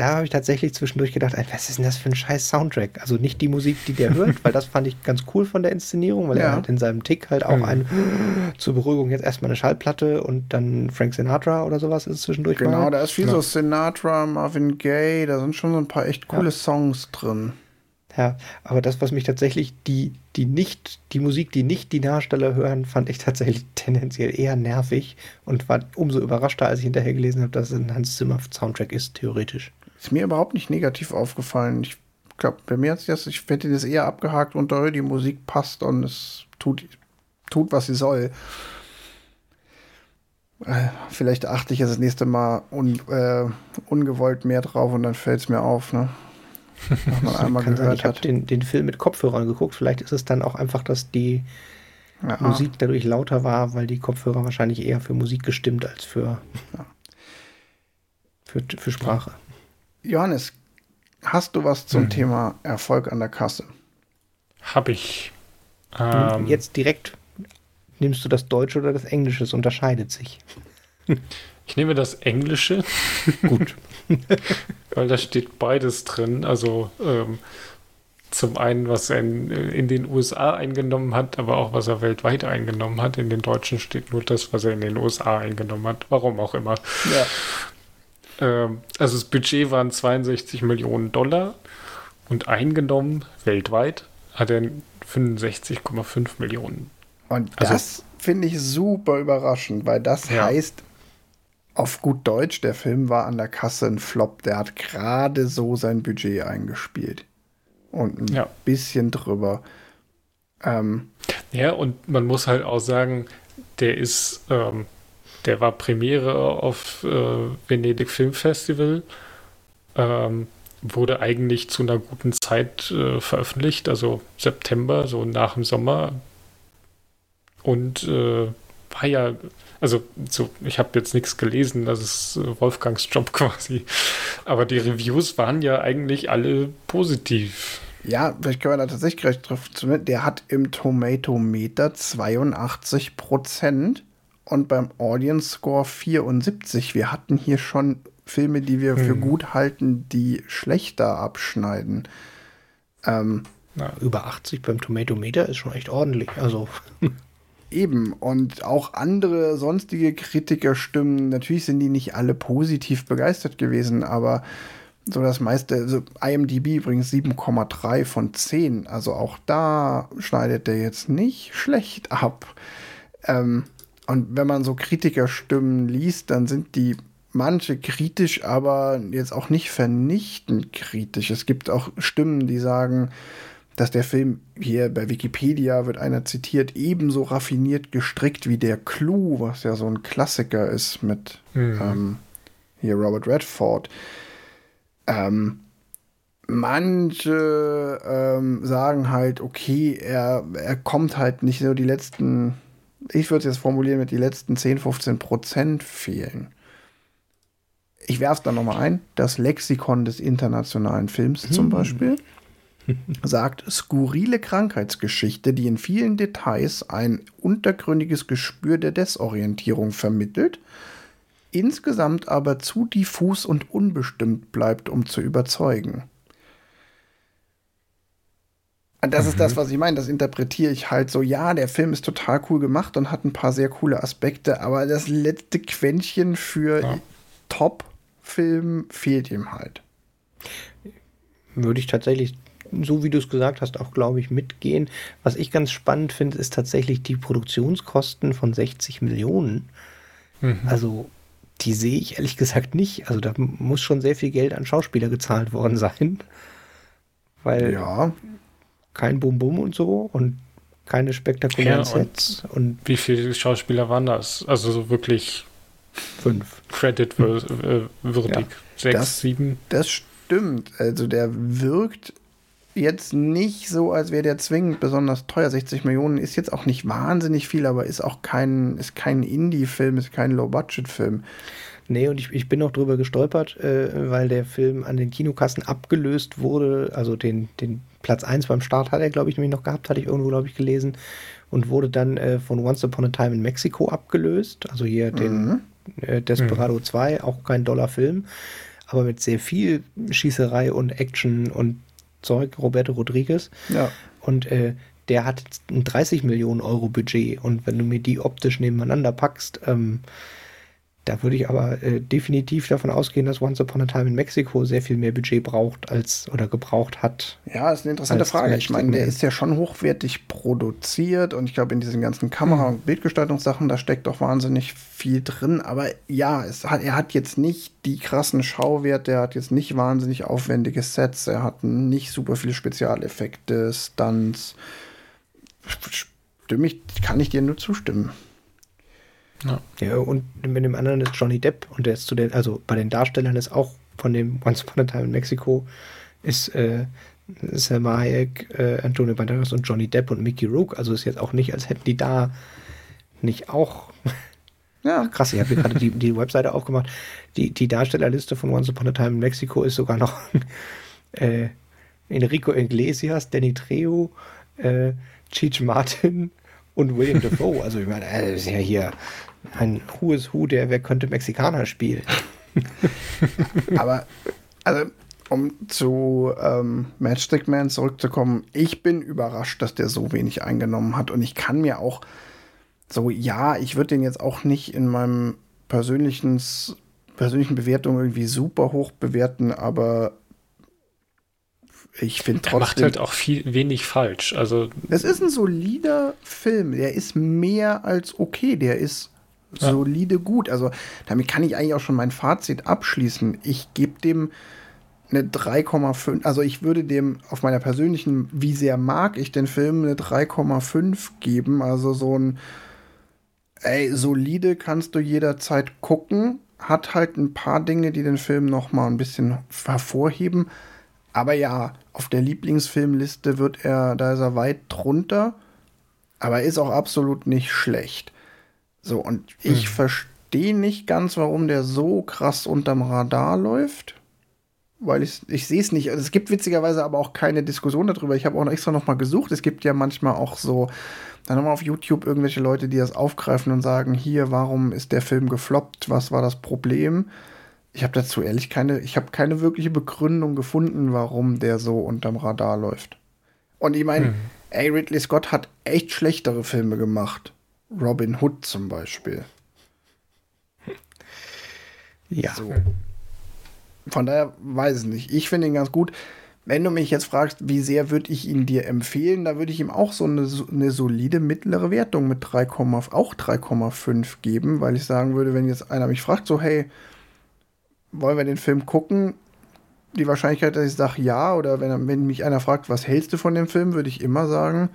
da habe ich tatsächlich zwischendurch gedacht, was ist denn das für ein scheiß Soundtrack? Also nicht die Musik, die der hört, weil das fand ich ganz cool von der Inszenierung, weil ja. er hat in seinem Tick halt auch mhm. ein zur Beruhigung jetzt erstmal eine Schallplatte und dann Frank Sinatra oder sowas ist zwischendurch. Genau, mal. da ist viel ja. so Sinatra, Marvin Gaye, da sind schon so ein paar echt coole ja. Songs drin. Ja, aber das, was mich tatsächlich, die, die nicht, die Musik, die nicht die Darsteller hören, fand ich tatsächlich tendenziell eher nervig und war umso überraschter, als ich hinterher gelesen habe, dass es ein Hans Zimmer Soundtrack ist, theoretisch. Ist mir überhaupt nicht negativ aufgefallen. Ich glaube, bei mir hat sich das, ich hätte das eher abgehakt unter die Musik passt und es tut, tut was sie soll. Äh, vielleicht achte ich jetzt das nächste Mal un, äh, ungewollt mehr drauf und dann fällt es mir auf, ne? man einmal gehört sein, ich habe den, den Film mit Kopfhörern geguckt. Vielleicht ist es dann auch einfach, dass die ja. Musik dadurch lauter war, weil die Kopfhörer wahrscheinlich eher für Musik gestimmt als für, ja. für, für Sprache. Johannes, hast du was zum mhm. Thema Erfolg an der Kasse? Hab ich. Ähm, Jetzt direkt nimmst du das Deutsche oder das Englische? Es unterscheidet sich. Ich nehme das Englische. Gut. Weil da steht beides drin. Also ähm, zum einen, was er in, in, den USA eingenommen hat, aber auch was er weltweit eingenommen hat. In den Deutschen steht nur das, was er in den USA eingenommen hat. Warum auch immer. Ja. Ähm, also das Budget waren 62 Millionen Dollar und eingenommen weltweit hat er 65,5 Millionen. Und also, das finde ich super überraschend, weil das ja. heißt, auf gut Deutsch, der Film war an der Kasse ein Flop. Der hat gerade so sein Budget eingespielt. Und ein ja. bisschen drüber. Ähm, ja, und man muss halt auch sagen, der ist ähm, der war Premiere auf äh, Venedig Film Festival. Ähm, wurde eigentlich zu einer guten Zeit äh, veröffentlicht, also September, so nach dem Sommer. Und äh, war ja, also so, ich habe jetzt nichts gelesen, das ist äh, Wolfgangs Job quasi. Aber die Reviews waren ja eigentlich alle positiv. Ja, vielleicht können wir da tatsächlich gleich drauf zu. Der hat im Tomatometer 82 Prozent und beim Audience Score 74. Wir hatten hier schon Filme, die wir hm. für gut halten, die schlechter abschneiden. Ähm, Na, über 80 beim Tomatometer ist schon echt ordentlich. Also. Eben, und auch andere sonstige Kritikerstimmen, natürlich sind die nicht alle positiv begeistert gewesen, aber so das meiste, also IMDb übrigens 7,3 von 10, also auch da schneidet der jetzt nicht schlecht ab. Ähm, und wenn man so Kritikerstimmen liest, dann sind die manche kritisch, aber jetzt auch nicht vernichtend kritisch. Es gibt auch Stimmen, die sagen, dass der Film hier bei Wikipedia wird einer zitiert, ebenso raffiniert gestrickt wie der Clou, was ja so ein Klassiker ist mit mhm. ähm, hier Robert Redford. Ähm, manche ähm, sagen halt, okay, er, er kommt halt nicht so die letzten, ich würde es jetzt formulieren, mit die letzten 10, 15 Prozent fehlen. Ich werfe es dann nochmal ein. Das Lexikon des internationalen Films zum hm. Beispiel sagt, skurrile Krankheitsgeschichte, die in vielen Details ein untergründiges Gespür der Desorientierung vermittelt, insgesamt aber zu diffus und unbestimmt bleibt, um zu überzeugen. Das mhm. ist das, was ich meine. Das interpretiere ich halt so. Ja, der Film ist total cool gemacht und hat ein paar sehr coole Aspekte, aber das letzte Quäntchen für ja. Top-Film fehlt ihm halt. Würde ich tatsächlich, so wie du es gesagt hast, auch, glaube ich, mitgehen. Was ich ganz spannend finde, ist tatsächlich die Produktionskosten von 60 Millionen. Mhm. Also, die sehe ich ehrlich gesagt nicht. Also, da muss schon sehr viel Geld an Schauspieler gezahlt worden sein. Weil ja kein Bum-Bum und so und keine spektakulären ja, Sets. Und, und, wie viele Schauspieler waren das? Also so wirklich fünf. Credit-würdig. Ja. Sechs, das, sieben. Das stimmt. Also der wirkt jetzt nicht so, als wäre der zwingend besonders teuer. 60 Millionen ist jetzt auch nicht wahnsinnig viel, aber ist auch kein, ist kein Indie-Film, ist kein Low-Budget-Film. Nee, und ich, ich bin auch drüber gestolpert, äh, weil der Film an den Kinokassen abgelöst wurde. Also den, den Platz 1 beim Start hat er, glaube ich, nämlich noch gehabt, hatte ich irgendwo, glaube ich, gelesen. Und wurde dann äh, von Once Upon a Time in Mexico abgelöst. Also hier mhm. den äh, Desperado mhm. 2, auch kein Dollar-Film, aber mit sehr viel Schießerei und Action und Zeug, Roberto Rodriguez. Ja. Und äh, der hat ein 30 Millionen Euro Budget. Und wenn du mir die optisch nebeneinander packst, ähm, da würde ich aber äh, definitiv davon ausgehen, dass Once Upon a Time in Mexico sehr viel mehr Budget braucht als oder gebraucht hat. Ja, ist eine interessante Frage. Ich meine, der ist ja schon hochwertig produziert und ich glaube, in diesen ganzen Kamera- und Bildgestaltungssachen, da steckt doch wahnsinnig viel drin. Aber ja, es hat, er hat jetzt nicht die krassen Schauwerte, er hat jetzt nicht wahnsinnig aufwendige Sets, er hat nicht super viele Spezialeffekte, Stunts. Stimme ich, kann ich dir nur zustimmen. Ja. ja, und mit dem anderen ist Johnny Depp und der ist zu den, also bei den Darstellern ist auch von dem Once Upon a Time in Mexico ist äh, Selma Hayek, äh, Antonio Banderas und Johnny Depp und Mickey Rook. Also ist jetzt auch nicht, als hätten die da nicht auch. Ja, krass, ich habe gerade die, die Webseite aufgemacht. Die, die Darstellerliste von Once Upon a Time in Mexico ist sogar noch äh, Enrico Iglesias, Danny Trejo, äh, Cheech Martin und William Defoe. Also ich meine, das ist ja hier ein is Who, der Wer könnte Mexikaner spielen. Aber, also, um zu ähm, Matchstick Man zurückzukommen, ich bin überrascht, dass der so wenig eingenommen hat. Und ich kann mir auch so, ja, ich würde den jetzt auch nicht in meinem persönlichen Bewertung irgendwie super hoch bewerten, aber ich finde trotzdem. Er macht halt auch viel wenig falsch. Also es ist ein solider Film. Der ist mehr als okay. Der ist ja. solide gut. Also damit kann ich eigentlich auch schon mein Fazit abschließen. Ich gebe dem eine 3,5. Also ich würde dem auf meiner persönlichen, wie sehr mag ich den Film, eine 3,5 geben. Also so ein, ey, solide kannst du jederzeit gucken. Hat halt ein paar Dinge, die den Film noch mal ein bisschen hervorheben. Aber ja, auf der Lieblingsfilmliste wird er, da ist er weit drunter. Aber er ist auch absolut nicht schlecht. So, und ich hm. verstehe nicht ganz, warum der so krass unterm Radar läuft. Weil ich, ich sehe es nicht. Also es gibt witzigerweise aber auch keine Diskussion darüber. Ich habe auch extra noch mal gesucht. Es gibt ja manchmal auch so, dann haben wir auf YouTube irgendwelche Leute, die das aufgreifen und sagen, hier, warum ist der Film gefloppt? Was war das Problem? Ich habe dazu ehrlich keine, ich habe keine wirkliche Begründung gefunden, warum der so unterm Radar läuft. Und ich meine, hm. ey, Ridley Scott hat echt schlechtere Filme gemacht. Robin Hood zum Beispiel. Ja. So. Von daher weiß ich nicht. Ich finde ihn ganz gut. Wenn du mich jetzt fragst, wie sehr würde ich ihn dir empfehlen, da würde ich ihm auch so eine, eine solide mittlere Wertung mit 3, auch 3,5 geben, weil ich sagen würde, wenn jetzt einer mich fragt, so hey, wollen wir den Film gucken? die Wahrscheinlichkeit, dass ich sage ja, oder wenn, wenn mich einer fragt, was hältst du von dem Film, würde ich immer sagen,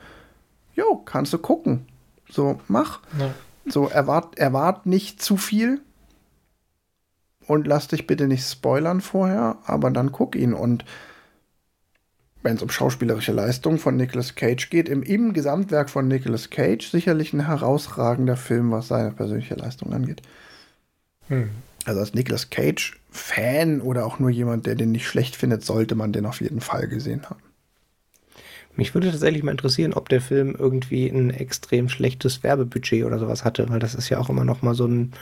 jo, kannst du gucken. So, mach. Ja. So, erwart, erwart nicht zu viel und lass dich bitte nicht spoilern vorher, aber dann guck ihn. Und wenn es um schauspielerische Leistung von Nicolas Cage geht, im, im Gesamtwerk von Nicolas Cage sicherlich ein herausragender Film, was seine persönliche Leistung angeht. Hm. Also als Nicolas Cage-Fan oder auch nur jemand, der den nicht schlecht findet, sollte man den auf jeden Fall gesehen haben. Mich würde tatsächlich mal interessieren, ob der Film irgendwie ein extrem schlechtes Werbebudget oder sowas hatte, weil das ist ja auch immer noch mal so ein,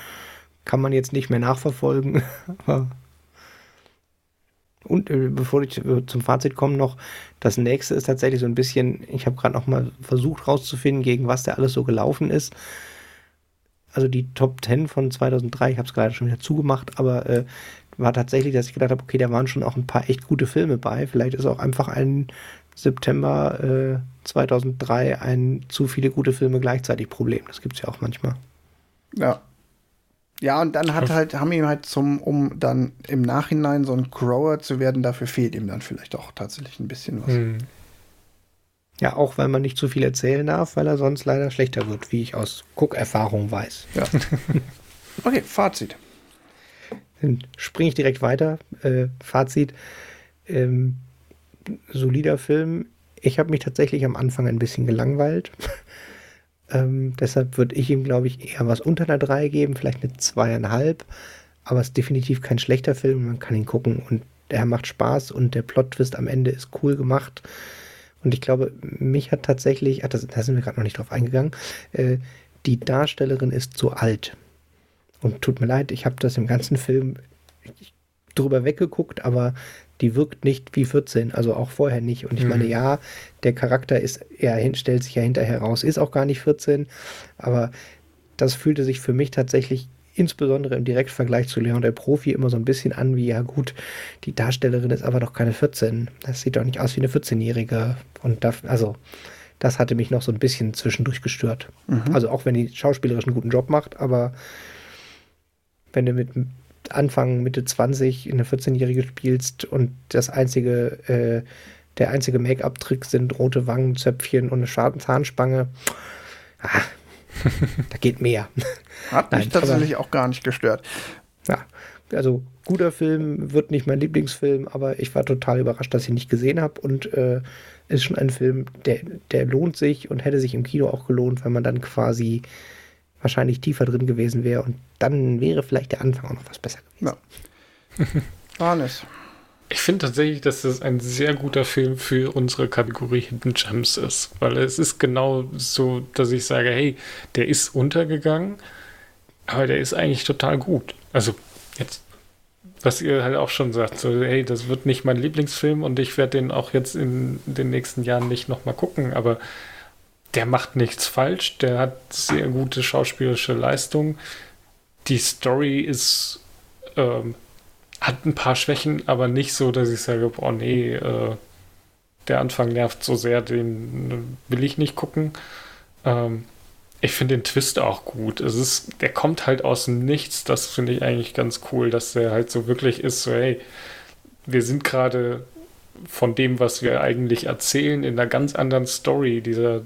kann man jetzt nicht mehr nachverfolgen. Und äh, bevor ich zum Fazit komme noch, das nächste ist tatsächlich so ein bisschen, ich habe gerade noch mal versucht rauszufinden, gegen was der alles so gelaufen ist. Also die Top 10 von 2003, ich habe es gerade schon wieder zugemacht, aber äh, war tatsächlich, dass ich gedacht habe, okay, da waren schon auch ein paar echt gute Filme bei. Vielleicht ist auch einfach ein September äh, 2003 ein zu viele gute Filme gleichzeitig Problem. Das gibt es ja auch manchmal. Ja. Ja, und dann hat halt, haben ihm halt zum, um dann im Nachhinein so ein Grower zu werden, dafür fehlt ihm dann vielleicht auch tatsächlich ein bisschen was. Hm. Ja, auch weil man nicht zu viel erzählen darf, weil er sonst leider schlechter wird, wie ich aus Guckerfahrung weiß. Ja. okay, Fazit. Dann springe ich direkt weiter. Äh, Fazit. Ähm, solider Film. Ich habe mich tatsächlich am Anfang ein bisschen gelangweilt. ähm, deshalb würde ich ihm, glaube ich, eher was unter einer 3 geben, vielleicht eine zweieinhalb. Aber es ist definitiv kein schlechter Film. Man kann ihn gucken und er macht Spaß und der Plot-Twist am Ende ist cool gemacht. Und ich glaube, mich hat tatsächlich, ach, da sind wir gerade noch nicht drauf eingegangen, äh, die Darstellerin ist zu alt. Und tut mir leid, ich habe das im ganzen Film drüber weggeguckt, aber die wirkt nicht wie 14, also auch vorher nicht. Und ich mhm. meine, ja, der Charakter ist, er stellt sich ja hinterher raus, ist auch gar nicht 14, aber das fühlte sich für mich tatsächlich insbesondere im Direktvergleich zu Leon der Profi immer so ein bisschen an wie, ja gut, die Darstellerin ist aber doch keine 14. Das sieht doch nicht aus wie eine 14-Jährige. Und da, also, das hatte mich noch so ein bisschen zwischendurch gestört. Mhm. Also auch wenn die schauspielerisch einen guten Job macht, aber wenn du mit Anfang, Mitte 20 eine 14-Jährige spielst und das einzige, äh, der einzige Make-up-Trick sind rote Wangenzöpfchen und eine schwarze Zahnspange. Ah, da geht mehr. Hat mich Nein, tatsächlich aber, auch gar nicht gestört. Ja, also guter Film, wird nicht mein Lieblingsfilm, aber ich war total überrascht, dass ich ihn nicht gesehen habe und äh, ist schon ein Film, der, der lohnt sich und hätte sich im Kino auch gelohnt, wenn man dann quasi wahrscheinlich tiefer drin gewesen wäre und dann wäre vielleicht der Anfang auch noch was besser gewesen. Ja. Hannes. Ich finde tatsächlich, dass das ein sehr guter Film für unsere Kategorie Hidden Gems ist, weil es ist genau so, dass ich sage, hey, der ist untergegangen, aber der ist eigentlich total gut. Also jetzt, was ihr halt auch schon sagt, so, hey, das wird nicht mein Lieblingsfilm und ich werde den auch jetzt in den nächsten Jahren nicht nochmal gucken, aber der macht nichts falsch, der hat sehr gute schauspielerische Leistung. Die Story ist ähm, hat ein paar Schwächen, aber nicht so, dass ich sage, boah, nee, äh, der Anfang nervt so sehr, den will ich nicht gucken. Ähm, ich finde den Twist auch gut. Es ist, der kommt halt aus dem Nichts. Das finde ich eigentlich ganz cool, dass der halt so wirklich ist, so, hey, wir sind gerade von dem, was wir eigentlich erzählen, in einer ganz anderen Story. Dieser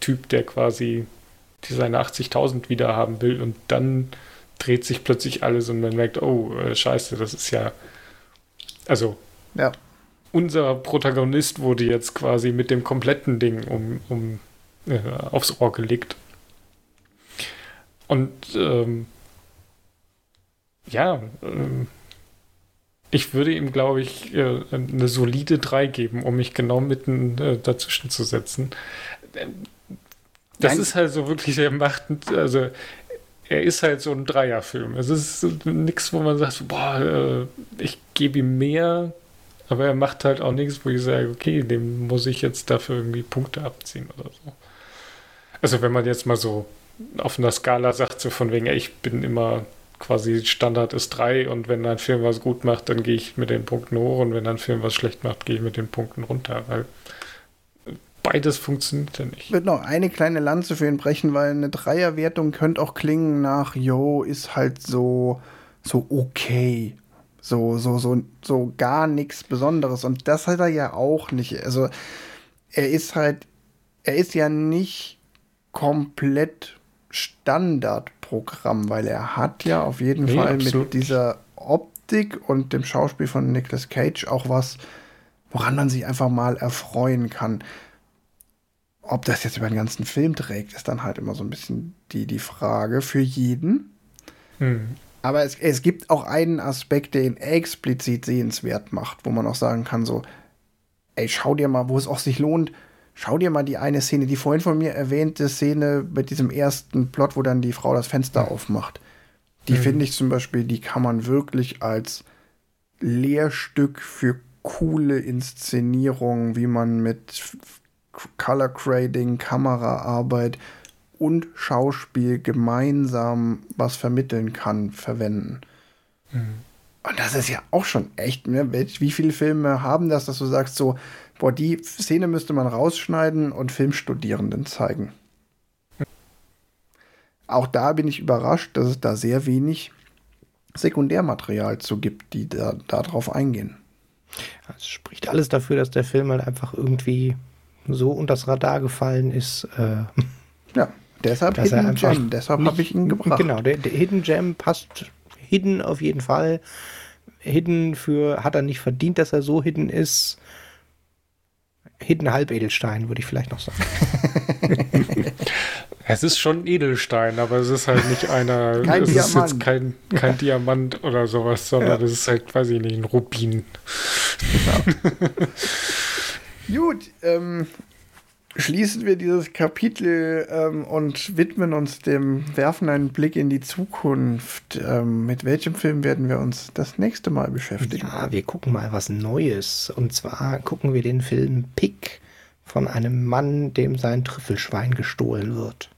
Typ, der quasi die seine 80.000 wieder haben will und dann dreht sich plötzlich alles und man merkt, oh, äh, scheiße, das ist ja. Also. Ja. Unser Protagonist wurde jetzt quasi mit dem kompletten Ding um, um äh, aufs Ohr gelegt. Und ähm, ja, ähm, ich würde ihm, glaube ich, äh, eine solide 3 geben, um mich genau mitten äh, dazwischen zu setzen. Das Nein. ist halt so wirklich, er macht, also er ist halt so ein Dreierfilm. Es ist nichts, wo man sagt, boah, äh, ich gebe ihm mehr, aber er macht halt auch nichts, wo ich sage, okay, dem muss ich jetzt dafür irgendwie Punkte abziehen oder so. Also wenn man jetzt mal so auf einer Skala sagt, so von wegen, ich bin immer quasi Standard ist drei und wenn ein Film was gut macht, dann gehe ich mit den Punkten hoch und wenn ein Film was schlecht macht, gehe ich mit den Punkten runter, weil beides funktioniert ja nicht. Ich würde noch eine kleine Lanze für ihn brechen, weil eine Dreierwertung könnte auch klingen nach, yo, ist halt so, so okay. So, so, so, so gar nichts Besonderes. Und das hat er ja auch nicht. Also, er ist halt, er ist ja nicht komplett Standardprogramm, weil er hat ja auf jeden nee, Fall mit dieser Optik und dem Schauspiel von Nicolas Cage auch was, woran man sich einfach mal erfreuen kann. Ob das jetzt über den ganzen Film trägt, ist dann halt immer so ein bisschen die, die Frage für jeden. Hm. Aber es, es gibt auch einen Aspekt, der ihn explizit sehenswert macht, wo man auch sagen kann, so, ey, schau dir mal, wo es auch sich lohnt, schau dir mal die eine Szene, die vorhin von mir erwähnte Szene mit diesem ersten Plot, wo dann die Frau das Fenster aufmacht. Die mhm. finde ich zum Beispiel, die kann man wirklich als Lehrstück für coole Inszenierung, wie man mit Color Grading, Kameraarbeit und Schauspiel gemeinsam was vermitteln kann, verwenden. Mhm. Und das ist ja auch schon echt, ne? Wie viele Filme haben das, dass du sagst, so, boah, die Szene müsste man rausschneiden und Filmstudierenden zeigen. Auch da bin ich überrascht, dass es da sehr wenig Sekundärmaterial zu gibt, die da darauf eingehen. Es spricht alles dafür, dass der Film halt einfach irgendwie so unter das Radar gefallen ist. Äh, ja, deshalb Hidden Gem, deshalb habe ich ihn gebracht. Genau, der, der Hidden Gem passt Hidden auf jeden Fall. Hidden für, hat er nicht verdient, dass er so hidden ist. Hidden Halbedelstein, würde ich vielleicht noch sagen. es ist schon Edelstein, aber es ist halt nicht einer. Kein es Diamant. ist jetzt kein, kein Diamant oder sowas, sondern ja. das ist halt, weiß ich nicht, ein Rubin. Ja. Gut, ähm, schließen wir dieses Kapitel ähm, und widmen uns dem, werfen einen Blick in die Zukunft. Ähm, mit welchem Film werden wir uns das nächste Mal beschäftigen? Ja, wir gucken mal was Neues. Und zwar gucken wir den Film Pick von einem Mann, dem sein Trüffelschwein gestohlen wird.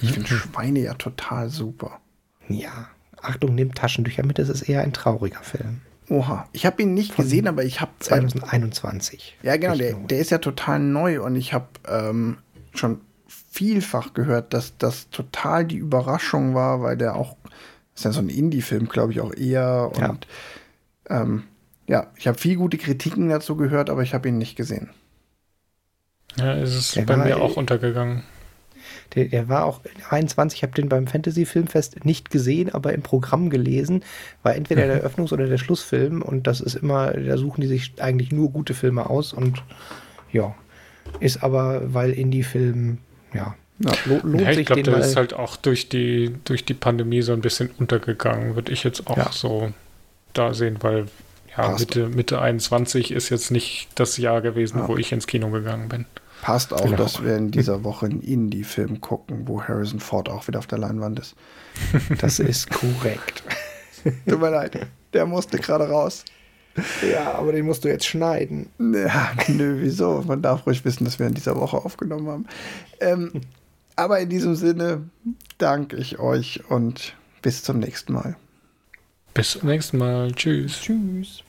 Ich finde Schweine ja total super. Ja, Achtung, nimmt Taschentücher mit, es ist eher ein trauriger Film. Oha, ich habe ihn nicht Von gesehen, aber ich habe 2021. Ja, genau, der, der, ist ja total neu und ich habe ähm, schon vielfach gehört, dass das total die Überraschung war, weil der auch ist ja so ein Indie-Film, glaube ich, auch eher und ja, ähm, ja ich habe viel gute Kritiken dazu gehört, aber ich habe ihn nicht gesehen. Ja, ist es der bei mir auch untergegangen. Der, der war auch 21, ich habe den beim Fantasy Filmfest nicht gesehen, aber im Programm gelesen. War entweder der mhm. Eröffnungs- oder der Schlussfilm und das ist immer, da suchen die sich eigentlich nur gute Filme aus und ja, ist aber, weil Indie-Film, ja, ja, lohnt ja, ich glaube, der ist halt auch durch die, durch die Pandemie so ein bisschen untergegangen, würde ich jetzt auch ja. so da sehen, weil ja, Mitte, Mitte 21 ist jetzt nicht das Jahr gewesen, ja. wo ich ins Kino gegangen bin. Passt auch, genau. dass wir in dieser Woche einen Indie-Film gucken, wo Harrison Ford auch wieder auf der Leinwand ist. Das ist korrekt. Tut mir leid, der musste gerade raus. Ja, aber den musst du jetzt schneiden. Ja, nö, wieso? Man darf ruhig wissen, dass wir in dieser Woche aufgenommen haben. Ähm, aber in diesem Sinne danke ich euch und bis zum nächsten Mal. Bis zum nächsten Mal. Tschüss. Tschüss.